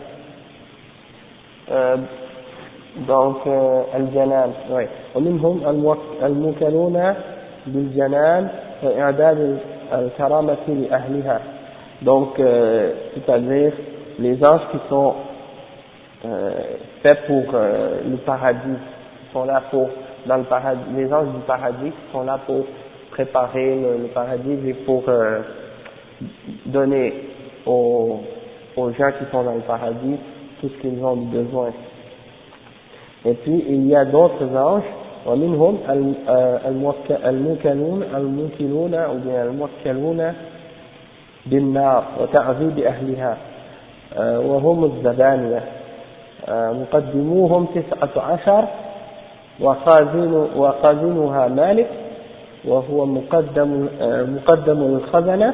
donc الجنان oui. ومنهم الموكلون بالجنان وإعداد الكرامة لأهلها donc euh, c'est-à-dire les anges qui sont euh, faits pour euh, le paradis sont là pour dans le paradis les anges du paradis sont là pour préparer le, le paradis et pour euh, donner aux, aux gens qui sont dans le paradis tout ce qu'ils ont besoin. Et puis il y a d'autres anges, ومنهم الموكلون الموكلون أو الموكلون بالنار وتعذيب أهلها وهم الزبانية مقدموهم تسعة عشر وخازن وخازنها مالك وهو مقدم مقدم الخزنة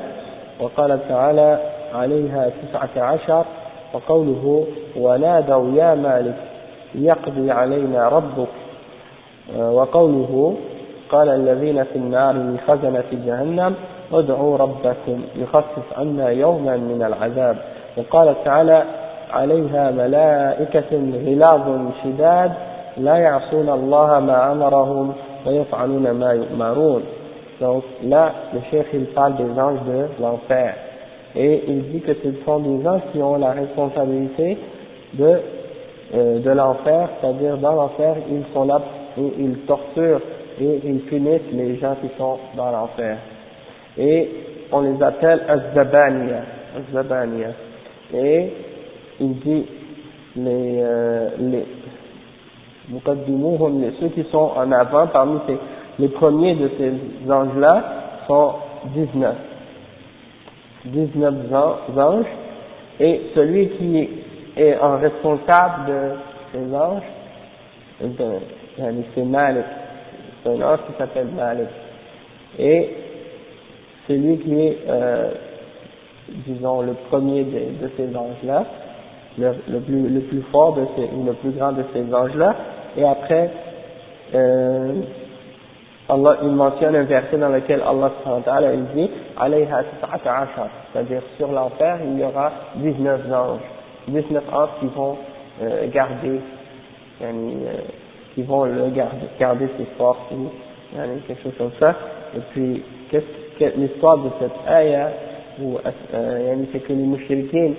وقال تعالى عليها تسعة عشر وقوله ونادوا يا مالك يقضي علينا ربك. وقوله قال الذين في النار لخزنة جهنم ادعوا ربكم يخفف عنا يوما من العذاب. وقال تعالى عليها ملائكة غلاظ شداد لا يعصون الله ما أمرهم ويفعلون ما يؤمرون. Donc là, le chef il parle des anges de l'enfer. Et il dit que ce sont des anges qui ont la responsabilité de, euh, de l'enfer, c'est-à-dire dans l'enfer, ils sont là et ils torturent et ils punissent les gens qui sont dans l'enfer. Et on les appelle Az-Zabaniya. Et il dit les, euh, les, ceux qui sont en avant parmi ces les premiers de ces anges-là sont 19. 19 anges, et celui qui est en responsable de ces anges, c'est Malik, c'est un ange qui s'appelle Malik. Et celui qui est, euh, disons, le premier de, ces anges-là, le, le, plus, le plus fort de ces, ou le plus grand de ces anges-là, et après, euh, Allah, il mentionne un verset dans lequel Allah il dit c'est-à-dire sur l'enfer il y aura 19 anges. 19 anges qui vont euh, garder euh, qui vont le garder, garder ses forces ou quelque chose comme ça. Et puis qu'est-ce que l'histoire de cette ayah où euh, c'est que les mouchriquins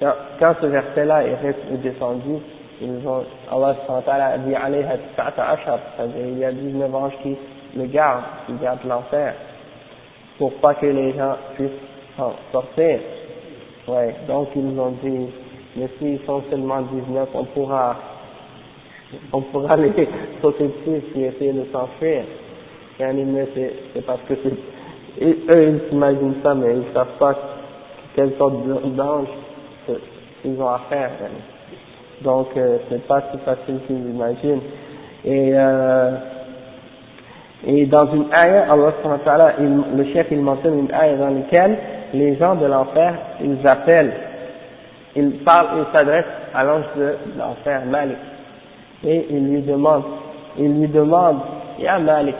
quand, quand ce verset là est descendu ils ont, Allah a dit c'est-à-dire il y a 19 anges qui le gardent, qui gardent l'enfer, pour pas que les gens puissent sortir. Ouais, donc ils ont dit, mais s'ils sont seulement 19, on pourra, on pourra les sauter dessus et essayer de s'enfuir. Mais c'est parce que c'est, eux ils s'imaginent ça, mais ils savent pas quelle sorte d'ange ils ont à faire. Donc euh, c'est pas si facile qu'ils imaginent. Et euh, et dans une ayah, Allah le chef il mentionne une ayah dans laquelle les gens de l'enfer, ils appellent, ils parlent, ils s'adressent à l'ange de l'enfer, Malik. Et ils lui demandent, ils lui demandent, Ya Malik,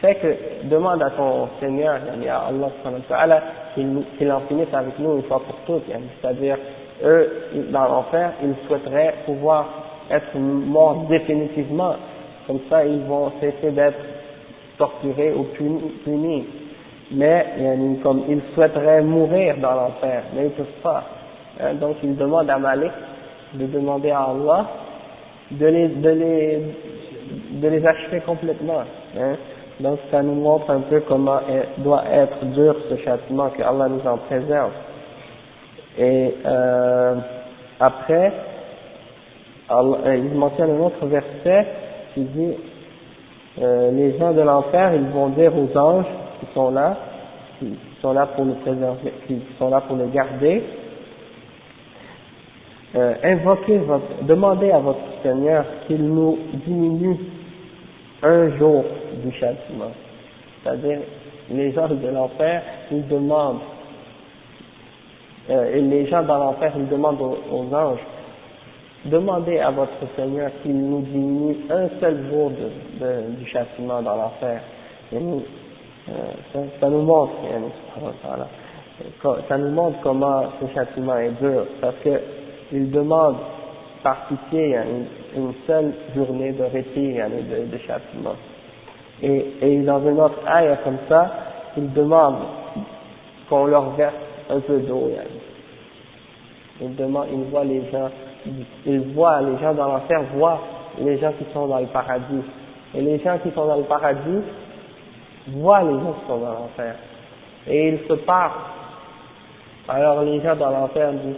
fais que, demande à ton Seigneur, ya Allah qu'il en finisse avec nous une fois pour toutes, c'est-à-dire, eux, dans l'enfer, ils souhaiteraient pouvoir être morts définitivement, comme ça ils vont cesser d'être torturés ou punis. Mais comme ils souhaiteraient mourir dans l'enfer, mais ils ne peuvent pas. Hein, donc ils demandent à Malik de demander à Allah de les, de les, de les achever complètement. Hein. Donc ça nous montre un peu comment doit être dur ce châtiment, que Allah nous en préserve. Et euh, après, Allah, il mentionne un autre verset qui dit euh, les gens de l'enfer, ils vont dire aux anges qui sont là, qui sont là pour nous préserver, qui sont là pour nous garder, euh, invoquez votre, demandez à votre Seigneur qu'il nous diminue un jour du châtiment. C'est-à-dire, les gens de l'enfer, ils demandent, euh, et les gens dans l'enfer, ils demandent aux anges, demandez à votre Seigneur qu'il nous diminue un seul jour de, du châtiment dans l'enfer. Euh, ça, nous montre, ça nous montre comment ce châtiment est dur, parce que il demande par pitié une, seule journée de répit de, de châtiment. Et, et dans une autre aille comme ça, il demande qu'on leur verse un peu d'eau. Il demande, il voit les gens ils voient, les gens dans l'enfer voient les gens qui sont dans le paradis. Et les gens qui sont dans le paradis voient les gens qui sont dans l'enfer. Et ils se parlent. Alors les gens dans l'enfer disent,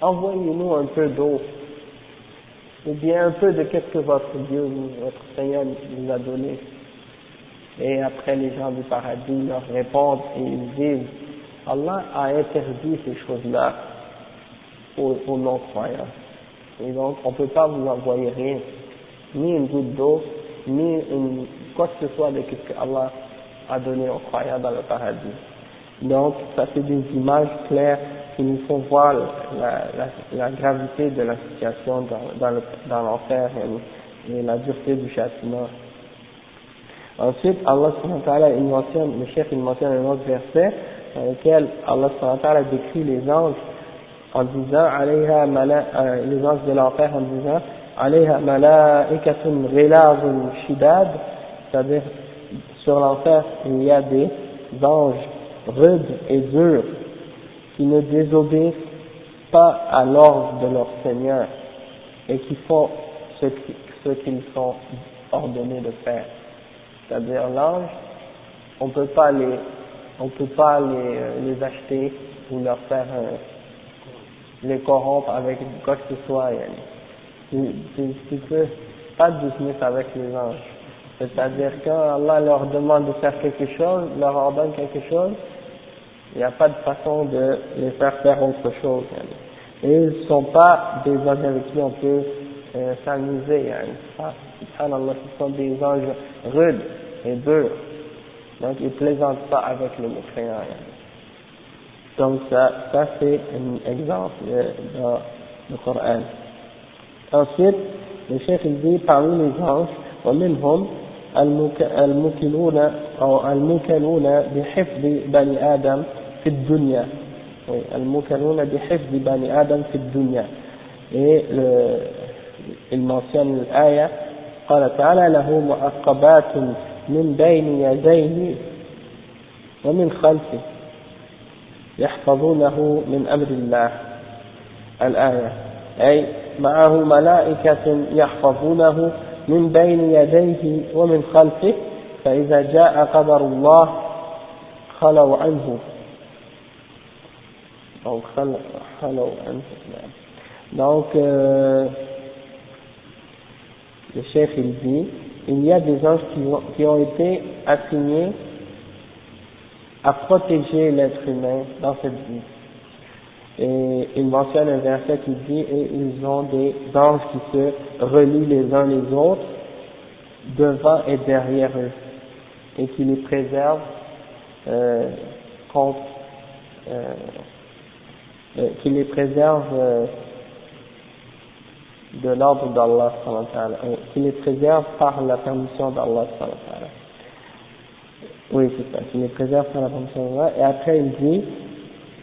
envoyez-nous un peu d'eau, ou bien un peu de qu'est-ce que votre Dieu, votre Seigneur nous a donné. Et après les gens du paradis leur répondent et ils disent, Allah a interdit ces choses-là aux, non-croyants. Et donc, on ne peut pas vous envoyer rien, ni une goutte d'eau, ni une, quoi que ce soit de ce que Allah a donné aux croyants dans le paradis. Donc, ça c'est des images claires qui nous font voir la, la, la gravité de la situation dans, dans, le, dans l'enfer et, la dureté du châtiment. Ensuite, Allah il mentionne, le chef il mentionne un autre verset dans lequel Allah décrit les anges en disant, alayha euh, les anges de l'enfer en disant, alayha malaikatun ghilazun shidad, c'est-à-dire sur l'enfer il y a des anges rudes et durs qui ne désobéissent pas à l'ordre de leur Seigneur et qui font ce qu'ils sont ordonnés de faire. C'est-à-dire l'ange, on peut pas les, on peut pas les, euh, les acheter ou leur faire les corrompre avec quoi que ce soit. Tu, tu, tu peux pas business avec les anges. C'est-à-dire quand Allah leur demande de faire quelque chose, leur ordonne quelque chose, il n'y a pas de façon de les faire faire autre chose. Et ils ne sont pas des anges avec qui on peut euh, s'amuser. Subhanallah, ce sont des anges rudes et durs. Donc ils plaisantent pas avec les mécréants. Donc ça, ça c'est un exemple dans le Coran. Ensuite, le chef il dit parmi les anges, ومنهم المكلون أو المكلون بحفظ بني آدم في الدنيا المكلون بحفظ بني آدم في الدنيا et l'aya قال تعالى له معقبات من بين يديه ومن خلفه يحفظونه من أمر الله. الآية. أي معه ملائكة يحفظونه من بين يديه ومن خلفه فإذا جاء قدر الله خلوا عنه. أو خلوا عنه donc euh, le chef il dit il y a des anges qui ont, qui ont été assignés à protéger l'être humain dans cette vie. Et il mentionne un verset qui dit, et ils ont des anges qui se relient les uns les autres, devant et derrière eux, et qui les préservent euh, contre, euh, euh, qui les préservent euh, de l'ordre d'Allah, euh, qui les préserve par la permission d'Allah. Oui, c'est ça, qui les préserve par la permission d'Allah. Et après, il dit,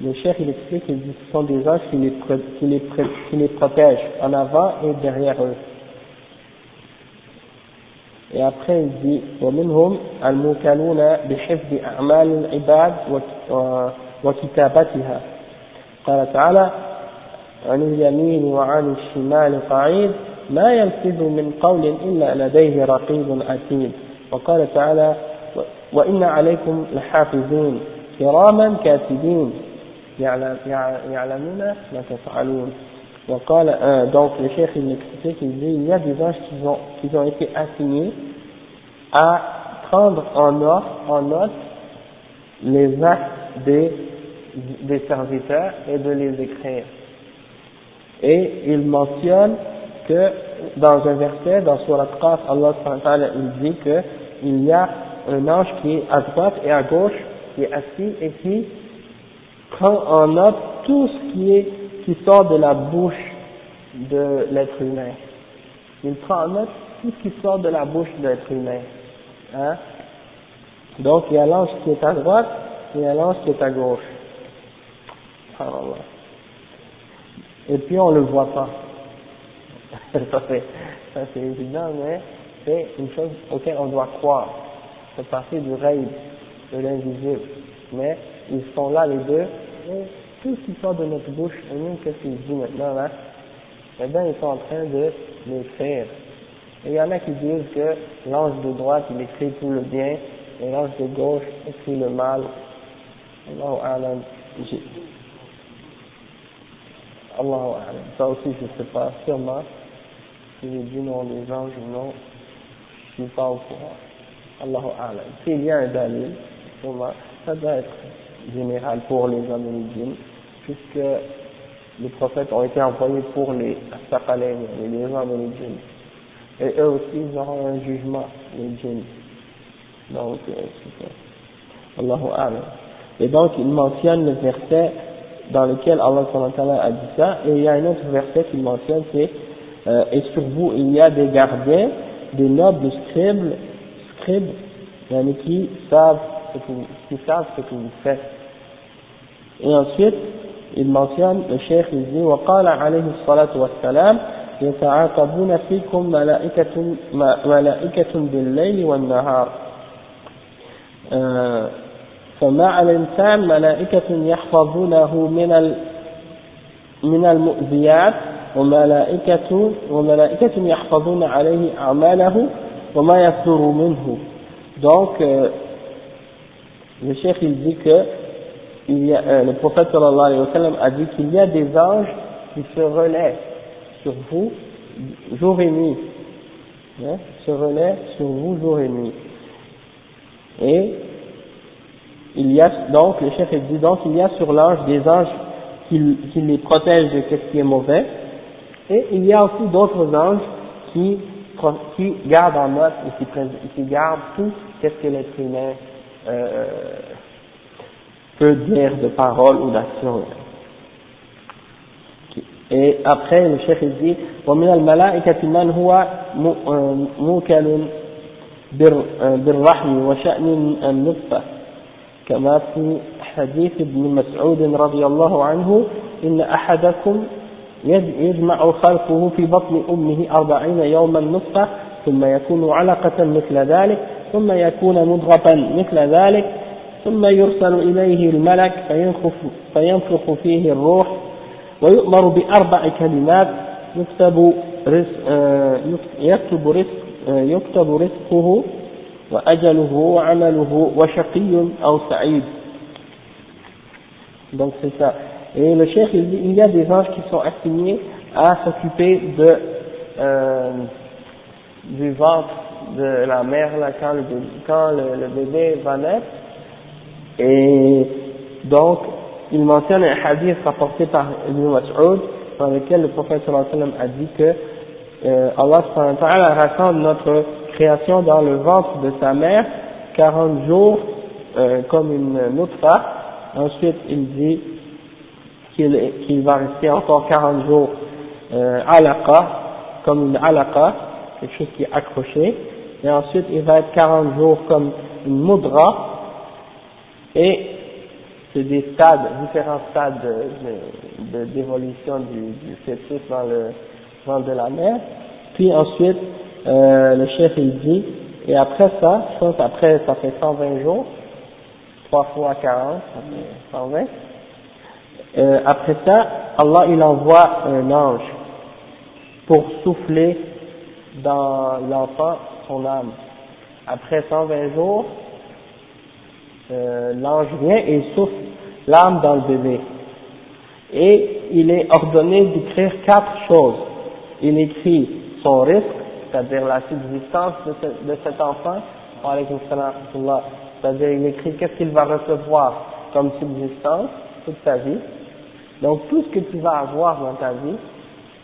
le chef, il explique, il dit, ce sont des anges qui les, qui les, qui les protègent en avant et derrière eux. Et après, il dit, ومنهم الموكلون بحفظ أعمال العباد وكتابتها. قال تعالى عن اليمين وعن الشمال قعيد ما يلفظ من قول إلا لديه رقيب عتيد وقال تعالى وإن عليكم لحافظين كراما كاتبين يعلمون ما تفعلون وقال euh, donc le chef il explique il dit il y a des anges qui ont, qui ont été assignés à prendre en note, en note les actes des, des serviteurs et de les écrire et il mentionne que dans un verset, dans Surat Qaf, Allah il dit qu'il y a un ange qui est à droite et à gauche, qui est assis et qui prend en note tout ce qui est, qui sort de la bouche de l'être humain. Il prend en note tout ce qui sort de la bouche de l'être humain. Hein? Donc il y a l'ange qui est à droite et il y a l'ange qui est à gauche. et puis on le voit pas. ça c'est évident, mais c'est une chose auquel on doit croire. C'est partie du rêve, de l'invisible. Mais ils sont là les deux, et tout ce qui sort de notre bouche, et même qu'est-ce qu'ils disent maintenant là, eh bien ils sont en train de l'écrire. Et il y en a qui disent que l'ange de droite il écrit tout le bien, et l'ange de gauche écrit le mal. Allah Allah Ça aussi, je ne sais pas, sûrement. Si j'ai dit non les anges ou non, je ne suis pas au courant. Allahu A'lam. S'il y a un dalil, ça doit être général pour les hommes puisque les prophètes ont été envoyés pour les Saqalain, les hommes et. Et eux aussi, ils auront un jugement, les djinns. Donc, euh, c'est. Allahu A'lam. Et donc, il mentionne le verset dans lequel Allah a dit ça, et il y a un autre verset qu'il mentionne, c'est euh, Et sur vous, il y a des gardiens, des nobles scribes, scribes, qui savent ce que vous, qui savent ce que vous faites. Et ensuite, il mentionne, le cheikh il dit, وقال عليه الصلاة والسلام يتعاقبون فيكم ملائكة, ملائكة بالليل والنهار فمع الإنسان ملائكة يحفظونه من من المؤذيات وملائكة وملائكة يحفظون عليه أعماله donc euh, le cheikh il dit que il y a, euh, le prophète sallallahu alayhi wa sallam a dit qu'il y a des anges qui se relaient sur vous jour et nuit. Hein, se relaient sur vous jour et nuit. Et il y a donc le chef dit donc il y a sur l'ange des anges qui, qui les protègent de ce qui est mauvais. Et il y a aussi d'autres anges qui, qui gardent en note et qui, qui gardent tout ce que l'être humain euh, peut dire de parole ou d'action. Et après, le chef dit, ومن الملائكة من هو موكل بالرحم وشأن النطفة كما في حديث ابن مسعود رضي الله عنه إن أحدكم يجمع خلقه في بطن أمه أربعين يوما نطفة ثم يكون علقة مثل ذلك ثم يكون مضغة مثل ذلك ثم يرسل إليه الملك فينفخ, فينفخ فيه الروح ويؤمر بأربع كلمات يكتب رزق آه، يكتب رزق آه، يكتب رزقه وأجله وعمله وشقي أو سعيد. donc c'est ça et le chef il dit il y a des anges qui sont assignés à s'occuper de euh, du ventre de la mère là, quand, le, bébé va naître et donc il mentionne un hadith rapporté par Ibn Mas'ud dans lequel le prophète sallallahu alayhi wa sallam a dit que euh, Allah alayhi wa rassemble notre création dans le ventre de sa mère 40 jours euh, comme une nutfa. Ensuite, il dit qu'il qu'il va rester encore 40 jours euh, alaqa, comme une alaqa, quelque chose qui est accroché. Et ensuite, il va être 40 jours comme une mudra. Et c'est des stades, différents stades d'évolution de, de, du, du fœtus dans le ventre de la mère. Puis ensuite, euh, le chef il dit, et après ça, je pense après ça fait 120 jours, 3 fois 40, ça fait 120. Euh, après ça, Allah il envoie un ange pour souffler dans l'enfant son âme. Après 120 jours, euh, l'ange vient et souffle l'âme dans le bébé. Et il est ordonné d'écrire quatre choses. Il écrit son risque, c'est-à-dire la subsistance de, cet enfant, c'est-à-dire il écrit qu'est-ce qu'il va recevoir comme subsistance toute sa vie. Donc tout ce que tu vas avoir dans ta vie,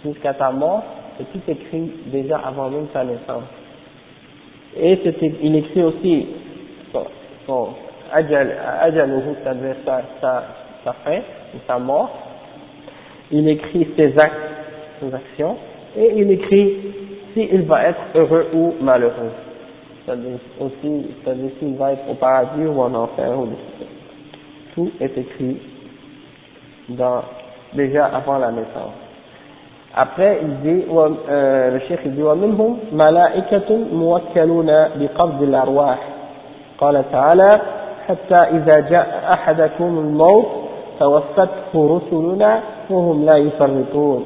jusqu'à ta mort, c'est tout écrit déjà avant même sa naissance. Et il écrit aussi son, son sa, sa, sa fin, sa mort. Il écrit ses actes, ses actions, et il écrit s'il va être heureux ou malheureux. C'est-à-dire aussi, s'il va être au paradis ou en enfer ou Tout est écrit dans, déjà avant la naissance. Après, il dit, euh, le cheikh dit, ومنهم ملائكة موكلون بقبض الأرواح قال تعالى حتى إذا جاء أحدكم الموت توفته رسلنا وهم لا يفرطون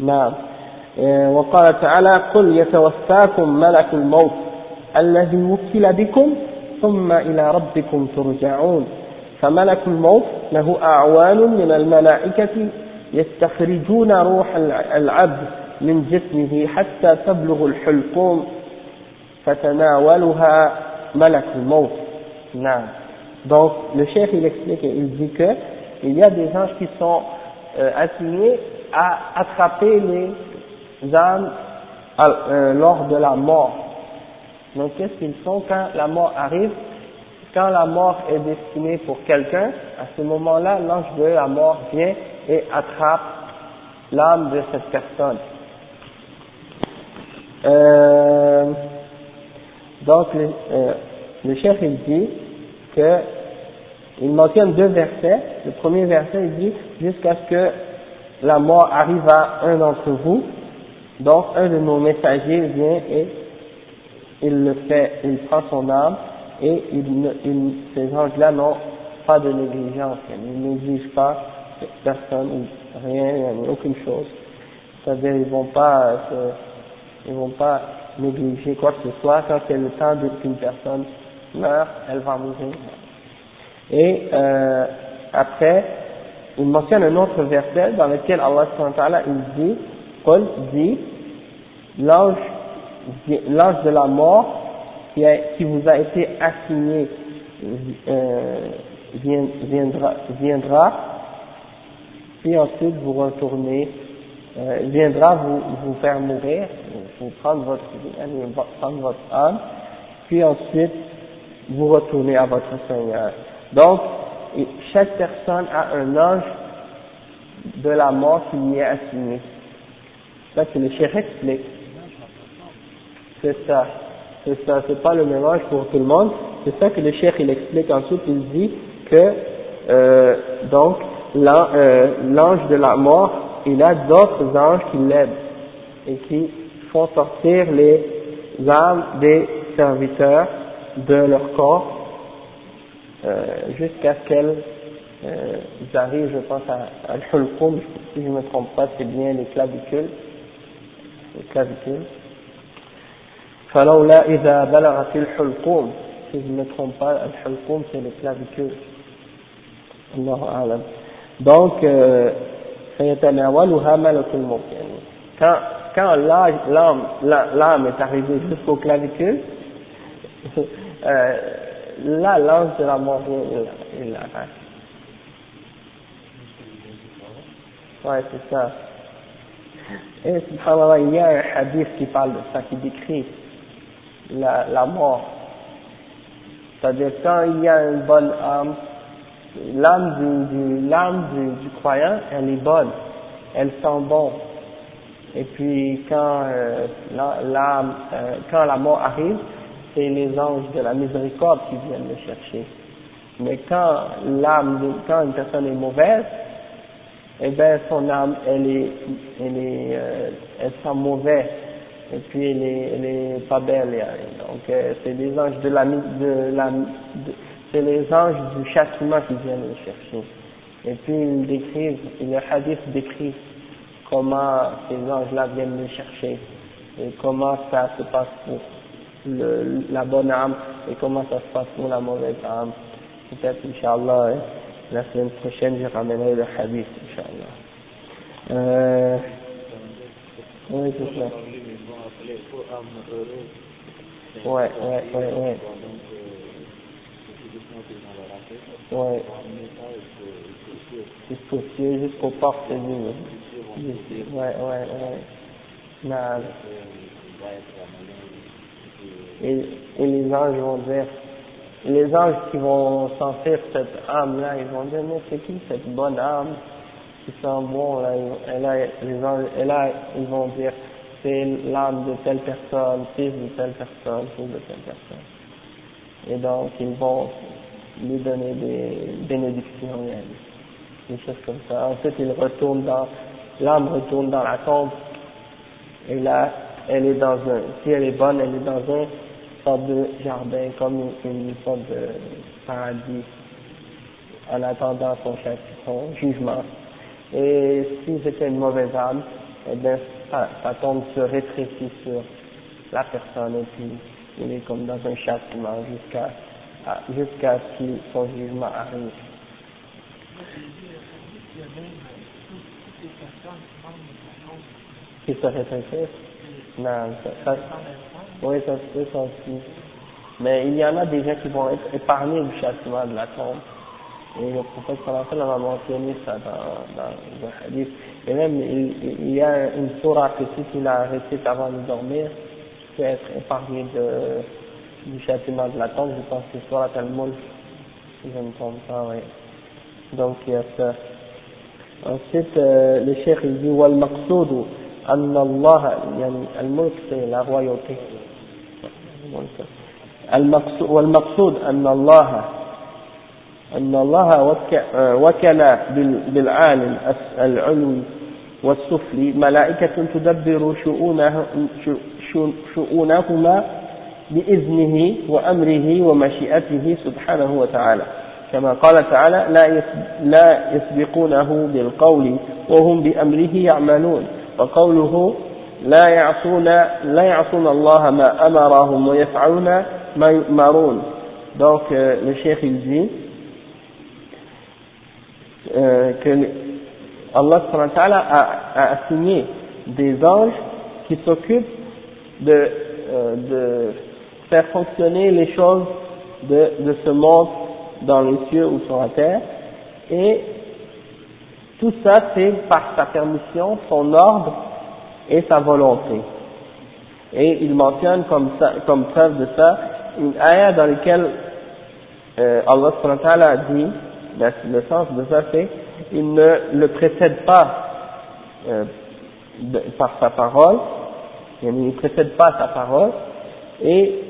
نعم وقال تعالى قل يتوفاكم ملك الموت الذي وكل بكم ثم إلى ربكم ترجعون فملك الموت له أعوان من الملائكة يستخرجون روح العبد من جسمه حتى تبلغ الحلقوم فتناولها ملك الموت نعم donc le chef il explique il dit que il y a des anges qui sont euh, assignés à attraper les âmes euh, lors de la mort. Donc qu'est-ce qu'ils font quand la mort arrive Quand la mort est destinée pour quelqu'un, à ce moment-là, l'ange de la mort vient et attrape l'âme de cette personne. Euh, donc, le, euh, le chef il dit que il mentionne deux versets. Le premier verset il dit jusqu'à ce que la mort arrive à un d'entre vous. Donc, un de nos messagers vient et il le fait, il prend son âme et il, ces anges-là n'ont pas de négligence, ils ne négligent pas personne rien, aucune chose. C'est-à-dire ils vont pas ils vont pas négliger quoi que ce soit quand c'est le temps qu'une personne meurt, elle va mourir. Et euh, après, il mentionne un autre verset dans lequel Allah il dit, Paul dit, l'ange, l'ange de la mort qui, a, qui vous a été assigné euh, viendra, viendra, puis ensuite vous retournez, euh, viendra vous, vous faire mourir, vous prendre votre, prendre votre âme, puis ensuite vous retournez à votre Seigneur. Donc, chaque personne a un ange de la mort qui lui est assigné. Ça, c'est le chef explique. C'est ça. C'est ça. C'est pas le même ange pour tout le monde. C'est ça que le chef il explique ensuite. Il dit que, euh, donc, euh, l'ange de la mort, il a d'autres anges qui l'aident et qui font sortir les âmes des serviteurs de leur corps euh, jusqu'à ce qu'elles euh, arrivent, je pense, à, à l'hulqum, si je ne me trompe pas, c'est bien les clavicules, les clavicules. فلولا إذا بلغت الحلقوم si je ne me trompe pas, al-hulqum c'est les clavicules. Allahu a'lam. Donc, فيتناولها ملك الموت يعني quand quand l'âme l'âme est arrivée jusqu'aux clavicules euh, là l'ange de la mort il, il arrête. Ouais, c'est ça. Et subhanallah, il y a un hadith qui parle de ça, qui décrit la, mort. C'est-à-dire quand il y a une bonne âme, l'âme du, du, du, croyant, elle est bonne, elle sent bon. Et puis quand euh, l'âme, euh, quand la mort arrive, c'est les anges de la miséricorde qui viennent le chercher. Mais quand l'âme, quand une personne est mauvaise, eh bien son âme, elle est, elle est, euh, elle sent mauvais, et puis elle est, elle est pas belle. Donc euh, c'est les anges de la, de la, c'est les anges du châtiment qui viennent le chercher. Et puis ils décrivent, le hadith décrit comment ces anges-là viennent le chercher et comment ça se passe pour le, la bonne âme et comment ça se passe pour la mauvaise âme. Peut-être, Inch'Allah, hein, la semaine prochaine, je ramènerai le hadith, Inch'Allah. Euh, oui, c'est ça. Ouais, ouais, ouais, ouais. Ouais. Jusqu'au ciel, jusqu'aux portes de Dieu. Ouais, ouais, ouais. Non et, et les anges vont dire, les anges qui vont sentir cette âme-là, ils vont dire, mais c'est qui cette bonne âme qui sent bon, là, et là, les anges, et là, ils vont dire, c'est l'âme de telle personne, fils de telle personne, fils de telle personne. Et donc, ils vont lui donner des bénédictions, des choses comme ça. Ensuite, il retourne dans, l'âme retourne dans la tombe, et là, elle est dans un, si elle est bonne, elle est dans un sorte de jardin, comme une, sorte de paradis, en attendant son, son jugement. Et si c'était une mauvaise âme, eh bien, sa, tombe se rétrécit sur la personne et puis il est comme dans un châtiment jusqu'à jusqu'à ce que son jugement arrive. Qui se rétrécissent Non, ça, oui, ça se peut, ça aussi. Mais il y en a des gens qui vont être épargnés du châtiment de la tombe. Et le prophète sallallahu a mentionné ça dans, dans le hadith. Et même, il, il y a une surah que si tu l'as récite avant de dormir, tu peux être épargné de, du châtiment de la tombe, je pense que c'est Surat al-Mulk, si je ne me trompe pas, oui. Donc il y a ça. Ensuite, euh, le cheikh il dit, wal maqsoud أن الله يعني الملك c'est la royauté المقصود والمقصود أن الله أن الله وكل بالعالم العلوي والسفلي ملائكة تدبر شؤونه شؤونهما بإذنه وأمره ومشيئته سبحانه وتعالى. كما قال تعالى لا يسبقونه بالقول وهم بأمره يعملون. وقوله لا يعصون لا يعصون الله ما أمرهم ويفعلون ما يؤمرون. Cheikh il dit euh, que Allah a, a assigné des anges qui s'occupent de, euh, de faire fonctionner les choses de, de ce monde dans les cieux ou sur la terre et tout ça c'est par sa permission, son ordre et sa volonté. Et il mentionne comme, ça, comme preuve de ça une ayah dans laquelle euh, Allah dit, le sens de ça c'est il ne le précède pas euh, par sa parole, il ne précède pas sa parole, et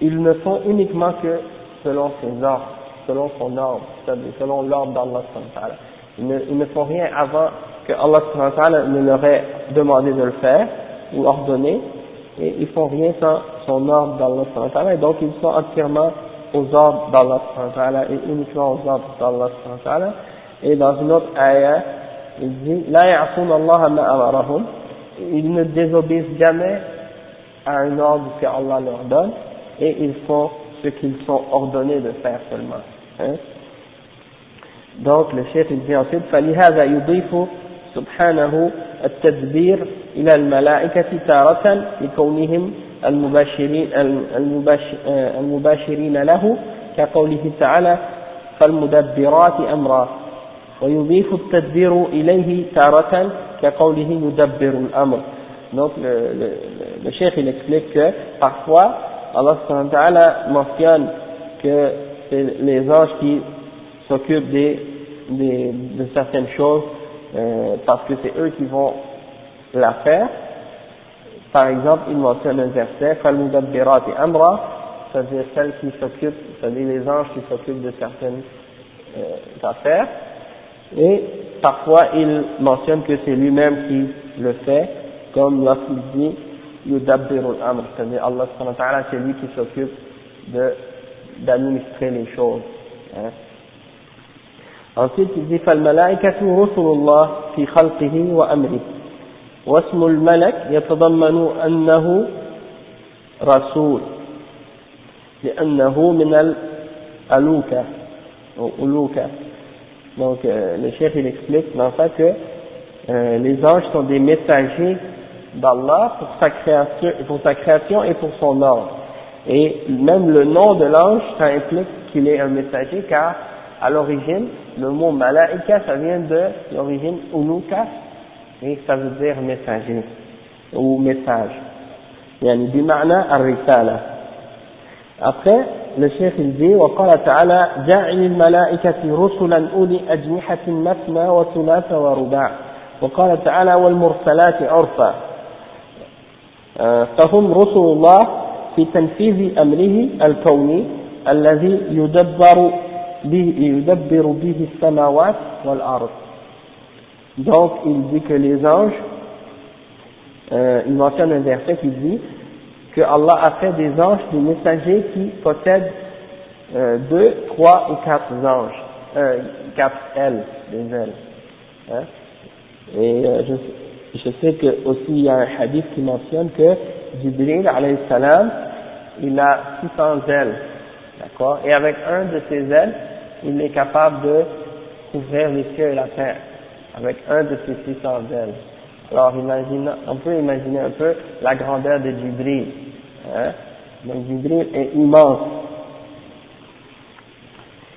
ils ne font uniquement que selon ses ordres, selon son ordre, selon l'ordre d'Allah. Ils ils ne font rien avant que Allah ne leur ait demandé de le faire ou ordonné, et ils font rien sans son ordre d'Allah et donc ils sont entièrement aux ordres d'Allah et uniquement aux ordres d'Allah et dans une autre ayah, il dit Ils ne désobéissent jamais à un ordre que Allah leur donne et ils font ce qu'ils sont ordonnés de faire seulement. Hein? Donc le chef il dit ensuite فلهذا يضيف سبحانه التدبير إلى الملائكة تارة لكونهم المباشرين له كقوله تعالى فالمدبرات أمرا ويضيف التدبير إليه تارة كقوله يدبر الأمر donc le, le, le cheikh il explique que parfois Allah mentionne que c'est les anges qui s'occupent des, des, de certaines choses euh, parce que c'est eux qui vont la faire. Par exemple, il mentionne un verset Falmudabbirat et Amra, c'est-à-dire celles qui s'occupent, c'est-à-dire les anges qui s'occupent de certaines euh, affaires. Et parfois, il mentionne que c'est lui-même qui le fait, comme lorsqu'il dit Yudabbirul Amr, c'est-à-dire Allah subhanahu c'est lui qui s'occupe de, d'administrer les choses. Hein. Ensuite, il dit Falmalaikatu Rusulullah fi khalqihi wa amri. واسم الملك يتضمن أنه رسول لأنه من الألوكة أو ألوكة Donc, euh, le chef il explique dans ça que euh, les anges sont des messagers d'Allah pour sa création, pour sa création et pour son ordre. Et même le nom de l'ange, ça implique qu'il est un messager, car à l'origine, le mot malaika, ça vient de l'origine uluka, Et ça veut dire messager ou message. يعني بمعنى الرسالة. Après, le cheikh وقال تعالى جاعل الملائكة رسلا أولي أجنحة مثنى وثلاث ورباع وقال تعالى والمرسلات عرفا فهم رسل الله في تنفيذ أمره الكوني الذي يدبر به يدبر به السماوات والأرض donc il dit que les anges euh, il mentionne un verset qui dit que Allah a fait des anges des messagers qui possèdent euh, deux, trois ou quatre anges, euh, quatre ailes, des ailes. Hein. Et euh, je, je, sais que aussi il y a un hadith qui mentionne que Jibril alayhi salam, il a 600 ailes, d'accord Et avec un de ses ailes, il est capable de couvrir les cieux et la terre, avec un de ses six centaines. Alors imagine, on peut imaginer un peu la grandeur de Jibril. Hein? Donc Jibril est immense.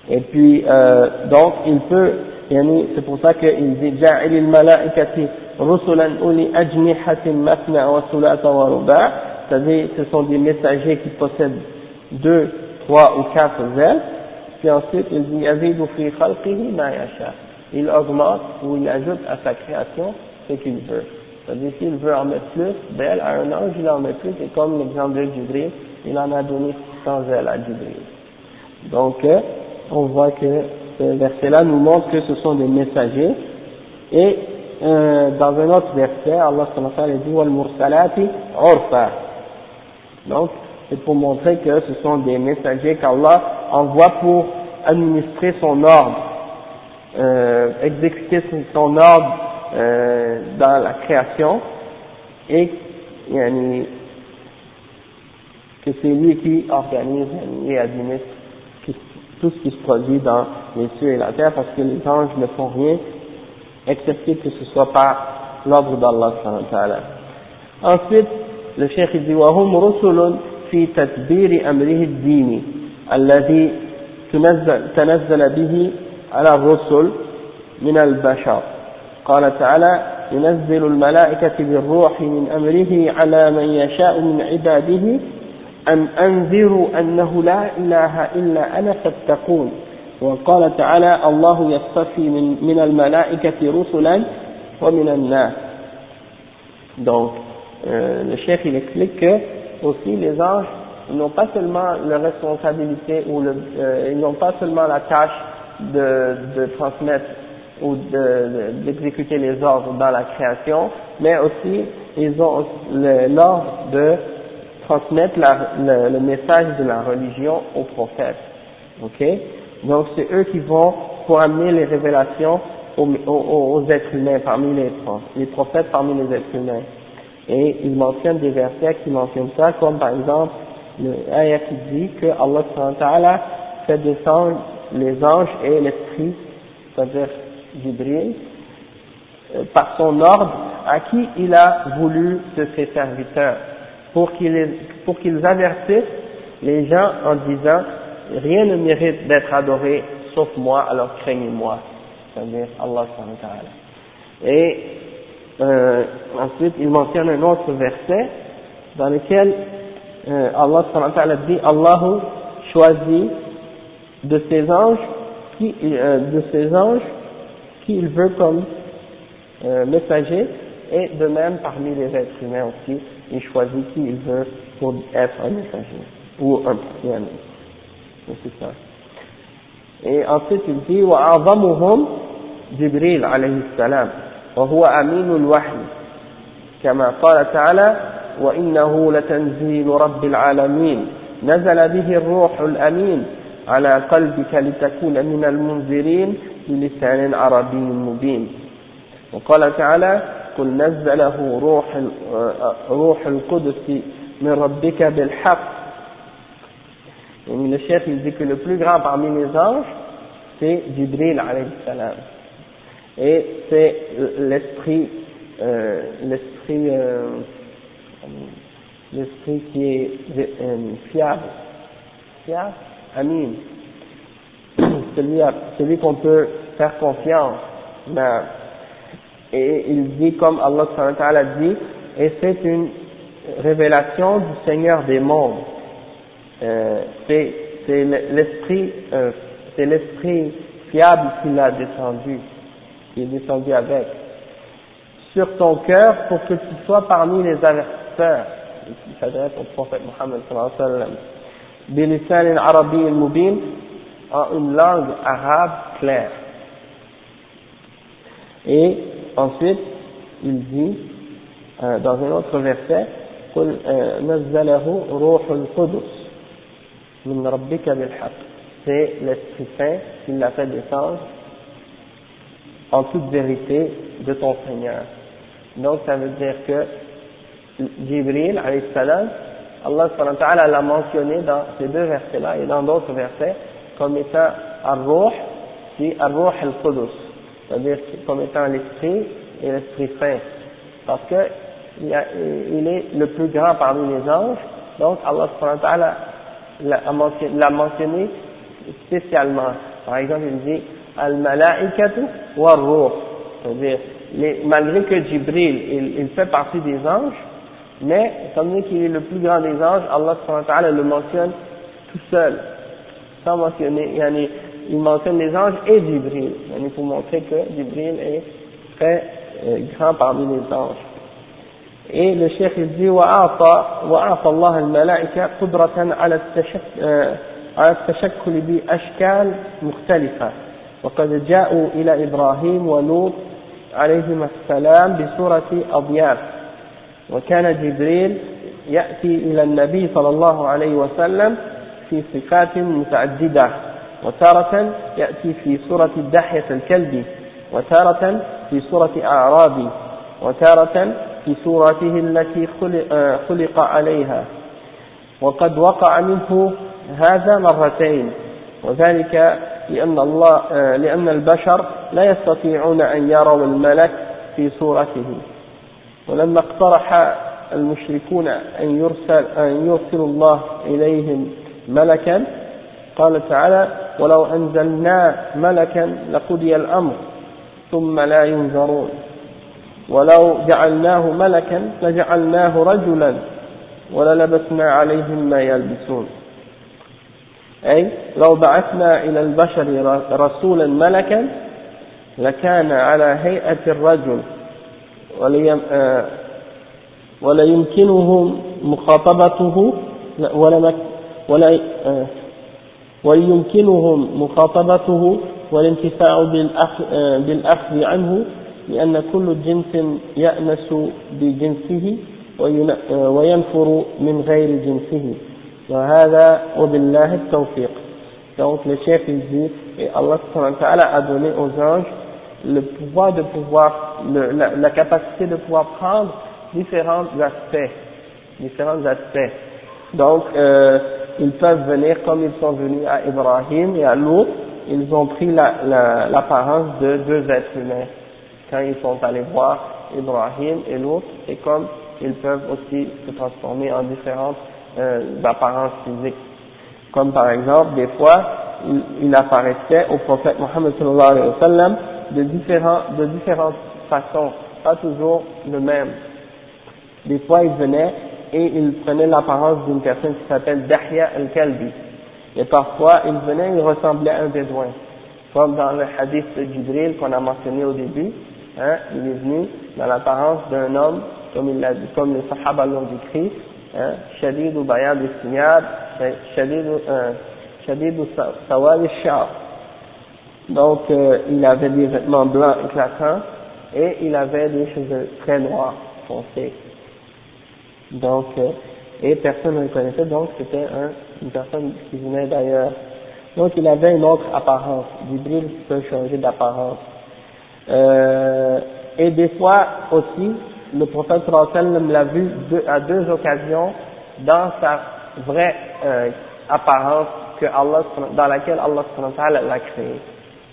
Et puis euh, donc il peut, c'est pour ça qu'il dit Ja'il al-mala'ikati rusulan uli ajnihatin masna wa sulata wa ruba. C'est-à-dire ce sont des messagers qui possèdent deux, trois ou quatre ailes. Puis ensuite il dit Yazidu fi khalqihi ma yasha. Il augmente ou il ajoute à sa création ce qu'il veut. C'est-à-dire s'il veut en mettre plus d'ailes à un ange, il en met plus, et comme l'exemple de Jibril, il en a donné 600 ailes à Jibril. Donc, euh, on voit que ce verset-là nous montre que ce sont des messagers, et euh, dans un autre verset, Allah dit Wal mursalati urfa. Donc, c'est pour montrer que ce sont des messagers qu'Allah envoie pour administrer son ordre, euh, exécuter son ordre euh, dans la création, et que c'est lui qui organise et administre tout ce qui se produit dans les cieux et la terre, parce que les anges ne font rien excepté que ce soit par l'ordre d'Allah Ensuite, le cheikh dit وهم رسل في تدبير أمره الديني الذي تنزل, تنزل به على الرسل من البشر. قال تعالى ينزل الملائكة بالروح من أمره على من يشاء من عباده أن أنذروا أنه لا إله إلا أنا فاتقون. وقال تعالى الله يصطفي من, من الملائكة رسلا ومن الناس. Donc euh, le chef il explique que aussi les anges n'ont pas seulement la responsabilité ou le, euh, ils n'ont pas seulement la tâche de, de transmettre ou d'exécuter de, les ordres dans la création, mais aussi ils ont l'ordre de transmettre la, le, le, message de la religion aux prophètes. Ok? Donc c'est eux qui vont pour amener les révélations aux, aux, aux êtres humains parmi les, les prophètes parmi les êtres humains. Et ils mentionnent des versets qui mentionnent ça, comme par exemple le ayat qui dit que Allah fait descendre les anges et l'esprit, c'est-à-dire Jibril, euh, par son ordre à qui il a voulu de ses serviteurs, pour qu'ils avertissent les gens en disant rien ne mérite d'être adoré sauf moi, alors craignez-moi, c'est-à-dire Allah Et euh, ensuite, il mentionne un autre verset dans lequel euh, Allah dit Allahu choisit de ses anges qui, euh, de ses anges qui il veut comme euh, messager et de même parmi les êtres humains aussi il choisit qui il veut pour être un messager ou un prophète c'est ça et ensuite il dit وأعظمهم جبريل عليه السلام وهو أمين الوحي كما قال تعالى وإنه لتنزيل رب العالمين نزل به الروح الأمين على قلبك لتكون من المنذرين بلسان عربي مبين وقال تعالى قل نزله روح روح القدس من ربك بالحق Et le chef il dit que le plus grand parmi les anges c'est Jibril salam et c'est l'esprit euh, l'esprit euh, l'esprit qui est euh, fiable fiable amin celui, celui qu'on peut faire confiance. Et il dit comme Allah a dit, et c'est une révélation du Seigneur des mondes. Euh, c'est l'esprit, euh, c'est l'esprit fiable qui l'a descendu, qui est descendu avec, sur ton cœur pour que tu sois parmi les avertisseurs. Il s'adresse au prophète Mohammed sallallahu alayhi wa sallam en une langue arabe claire. Et ensuite, il dit, euh, dans un autre verset, c'est l'Esprit Saint qui l'a fait descendre en toute vérité de ton Seigneur. Donc ça veut dire que Jibril, salam, Allah l'a mentionné dans ces deux versets-là et dans d'autres versets, comme étant Ar-Ruh, puis Ar-Ruh al-Qudus, c'est-à-dire comme étant l'Esprit et l'Esprit Saint. Parce que il, est le plus grand parmi les anges, donc Allah l'a mentionné, mentionné spécialement. Par exemple, il dit Al-Mala'ikatu wa ruh c'est-à-dire malgré que Jibril il, il, fait partie des anges, mais comme qu'il est le plus grand des anges, Allah le mentionne tout seul, sans mentionner, yani, il mentionne les anges et Jibril, yani pour montrer que Jibril est très euh, grand parmi les anges. Et le cheikh il dit وأعطى الله الملائكة قدرة على التشك على التشكل بأشكال مختلفة وقد جاءوا إلى إبراهيم ولوط عليهما السلام بصورة أضياف وكان جبريل يأتي إلى النبي صلى الله عليه وسلم في صفات متعددة وتارة يأتي في صورة الدحية الكلب وتارة في صورة أعرابي وتارة في صورته التي خلق عليها. وقد وقع منه هذا مرتين وذلك لأن الله لأن البشر لا يستطيعون أن يروا الملك في صورته. ولما اقترح المشركون أن يرسل أن يرسل الله إليهم ملكا قال تعالى ولو أنزلنا ملكا لقضي الأمر ثم لا ينذرون. ولو جعلناه ملكا لجعلناه رجلا وللبسنا عليهم ما يلبسون. أي لو بعثنا إلى البشر رسولا ملكا لكان على هيئة الرجل وليمكنهم مخاطبته ولا وليمكنهم مخاطبته والانتفاع بالأخذ عنه لأن كل جنس يأنس بجنسه وينفر من غير جنسه. وهذا وبالله التوفيق. Donc le chef dit et Allah a donné aux anges le pouvoir de pouvoir le, la, la, capacité de pouvoir prendre différents aspects différents aspects. Donc euh, ils peuvent venir comme ils sont venus à Ibrahim et à l'autre ils ont pris l'apparence la, de deux êtres humains quand ils sont allés voir Ibrahim et l'autre et comme ils peuvent aussi se transformer en différentes euh, apparences physiques. Comme par exemple, des fois, il, il apparaissait au prophète Mohammed sallallahu alayhi wa sallam de, différents, de différentes façons, pas toujours le même. Des fois, il venait et il prenait l'apparence d'une personne qui s'appelle Dahya al-Kalbi. Et parfois, il venait et il ressemblait à un bédouin. Comme dans le hadith de Jibril qu'on a mentionné au début, hein, il est venu dans l'apparence d'un homme, comme, il a comme les Sahaba l'ont décrit, hein, Shadid ou Bayad al Shadid ou Sawad al Donc, euh, il avait des vêtements blancs éclatants et il avait des cheveux très noirs, foncés. Donc, euh, et personne ne le connaissait, donc c'était un, une personne qui venait d'ailleurs. Donc, il avait une autre apparence. Jibril peut changer d'apparence. Euh, et des fois aussi, le prophète sallam l'a vu à deux occasions dans sa vraie euh, apparence que Allah, dans laquelle Allah l'a créé.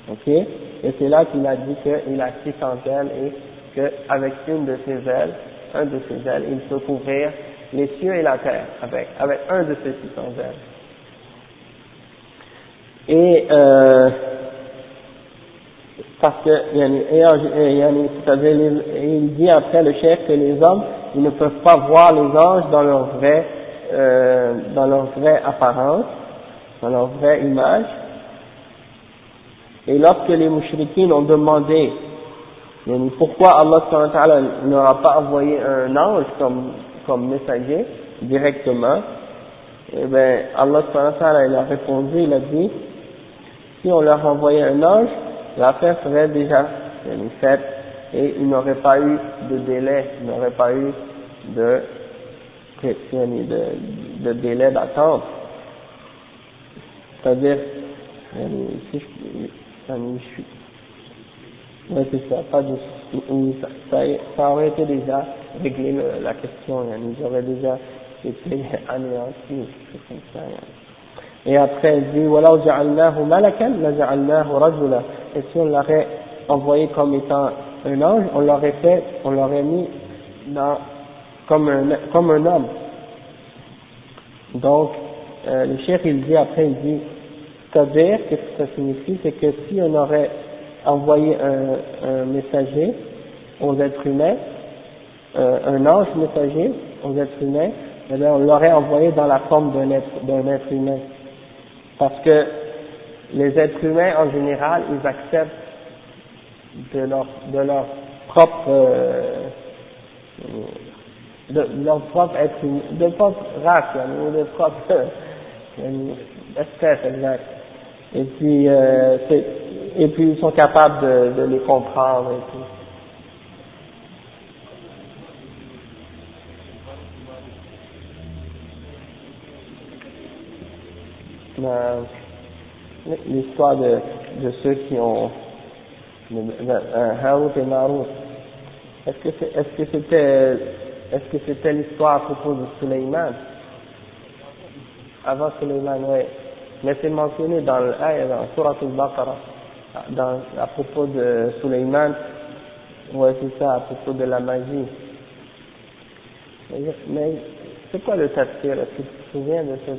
Ok? Et c'est là qu'il a dit qu'il a 600 ailes et qu'avec une de ses ailes, un de ses ailes, il peut couvrir les cieux et la terre avec, avec un de ses 600 ailes. Et euh, parce que il dit après le chef que les hommes ils ne peuvent pas voir les anges dans leur vraie euh, dans leur vraie apparence dans leur vraie image et lorsque les mouchriquins ont demandé pourquoi Allah n'aura pas envoyé un ange comme, comme messager directement eh bien Allah il a répondu il a dit si on leur envoyait un ange l'affaire serait déjà faite et il n'aurait pas eu de délai, il n'aurait pas eu de, de, de délai d'attente. C'est-à-dire, si je, c'est ça, pas de ça, ça, aurait été déjà réglé la question, yani, ils auraient déjà été anéantis ou quelque chose comme ça. Hein. Et après, il dit, voilà, ja'alnahu malakan, la ja'alnahu rajula. Et si on l'aurait envoyé comme étant un ange, on l'aurait fait, on l'aurait mis comme un, comme un homme. Donc, euh, le chef, il dit, après, il dit, c'est-à-dire, qu'est-ce que ça signifie? C'est que si on aurait envoyé un, un messager aux êtres humains, euh, un ange messager aux êtres humains, eh bien, on l'aurait envoyé dans la forme d'un être, d'un être humain Parce que les êtres humains, en général, ils acceptent de leur, de leur propre, euh, de leur propre être, de propre race, ou de propre espèce exact. Et puis, euh, et puis ils sont capables de, les comprendre et tout. l'histoire de, de ceux qui ont Harout et Marout. Est-ce que c'est, est-ce que c'était, est-ce que c'était l'histoire à propos de Suleiman? Avant Suleiman, oui. Mais c'est mentionné dans l'ayah, dans Surat al-Baqarah, à propos de Suleiman. Ouais, c'est ça, à propos de la magie. Mais, c'est quoi le tafsir? Est-ce que tu te souviens de ce?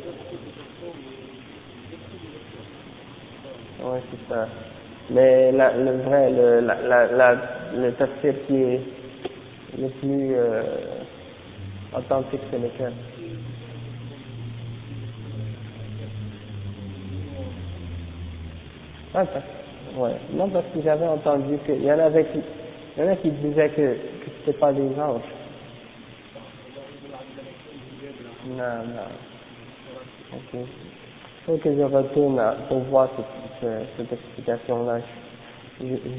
Oui, c'est ça. Mais le vrai, le, la, la, la, le tafsir qui est le plus euh, authentique, c'est lequel ah, ouais. Non, parce que j'avais entendu qu'il y en avait qui, il y en a qui disaient que, que c'était pas des anges. Non, non. Ok. Faut que je retourne pour voir cette, cette explication-là.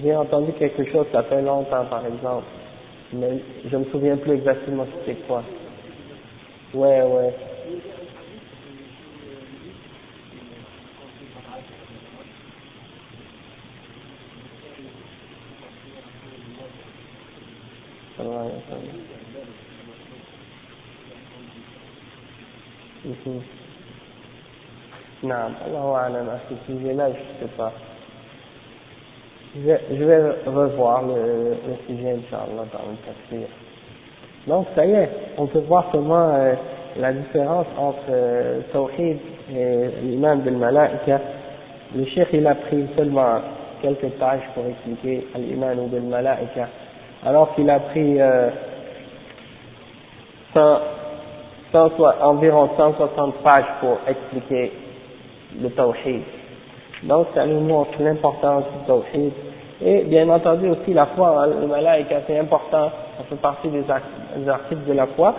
J'ai entendu quelque chose, ça fait longtemps par exemple, mais je me souviens plus exactement c'était quoi. Ouais, ouais. Mm-hmm. Non, Allah à ce sujet-là, je ne sais pas. Je vais, revoir le, le sujet, Inch'Allah, dans le tafsir. Donc, ça y est, on peut voir comment euh, la différence entre euh, Tawhid et l'imam de Malaika. Le cheikh, il a pris seulement quelques pages pour expliquer l'imam de Malaika, alors qu'il a pris euh, 100, 100, environ 160 pages pour expliquer le tawhid. Donc ça nous montre l'importance du tawhid. Et bien entendu aussi la foi, hein, le malaïka c'est important, ça fait partie des, articles de la foi.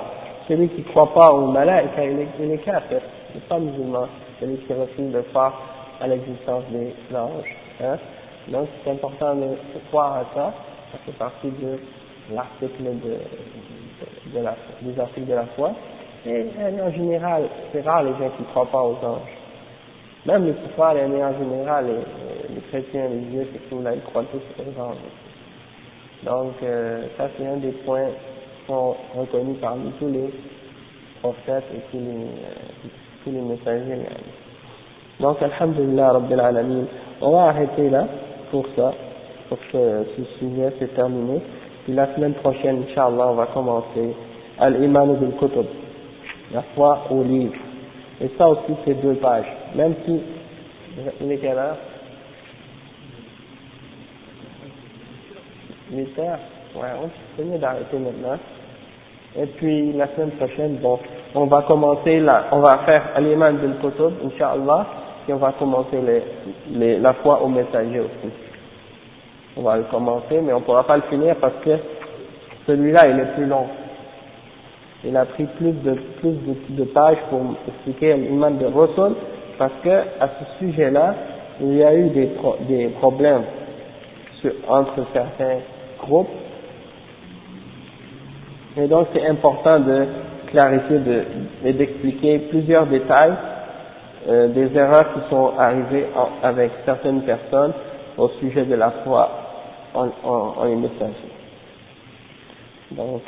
Celui qui ne croit pas au malaïka, il est, il est kafir, il n'est pas musulman, celui qui refuse de croire à l'existence des anges. Hein. Donc c'est important de, croire à ça, ça fait partie de l'article de, des articles de la foi. Et en général, c'est rare les gens qui ne croient pas aux anges. Même les kuffars, en général, les, les chrétiens, les juifs et tout, là, ils croient tous aux anges. Donc, euh, ça, c'est un des points qui sont reconnus parmi tous les prophètes et tous les, euh, tous les messagers. Donc, Alhamdulillah, Rabbil Alamin. On va arrêter là pour ça, pour ce, ce sujet, c'est terminé. Puis la semaine prochaine, Inch'Allah, on va commencer Al-Iman bil-Kutub, la foi au livre. Et ça aussi, c'est deux pages. Même si, il est quelle heure? 8 heures Ouais, on mieux d'arrêter maintenant. Et puis, la semaine prochaine, bon, on va commencer là, on va faire Al-Iman bil Kutub, Inch'Allah, et on va commencer les, les, la foi au messager aussi. On va le commencer, mais on ne pourra pas le finir parce que celui-là, il est plus long. Il a pris plus de, plus de, pages pour expliquer l'imam de Rasul, parce que à ce sujet-là, il y a eu des, des problèmes sur, entre certains groupes, et donc c'est important de clarifier de, et d'expliquer plusieurs détails euh, des erreurs qui sont arrivées avec certaines personnes au sujet de la foi en, en, en les messagers. Donc,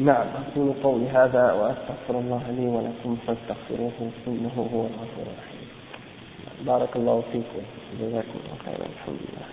نعم أقول قولي هذا وأستغفر الله لي ولكم فاستغفروه إنه هو الغفور الرحيم بارك الله فيكم جزاكم الله خيرا الحمد لله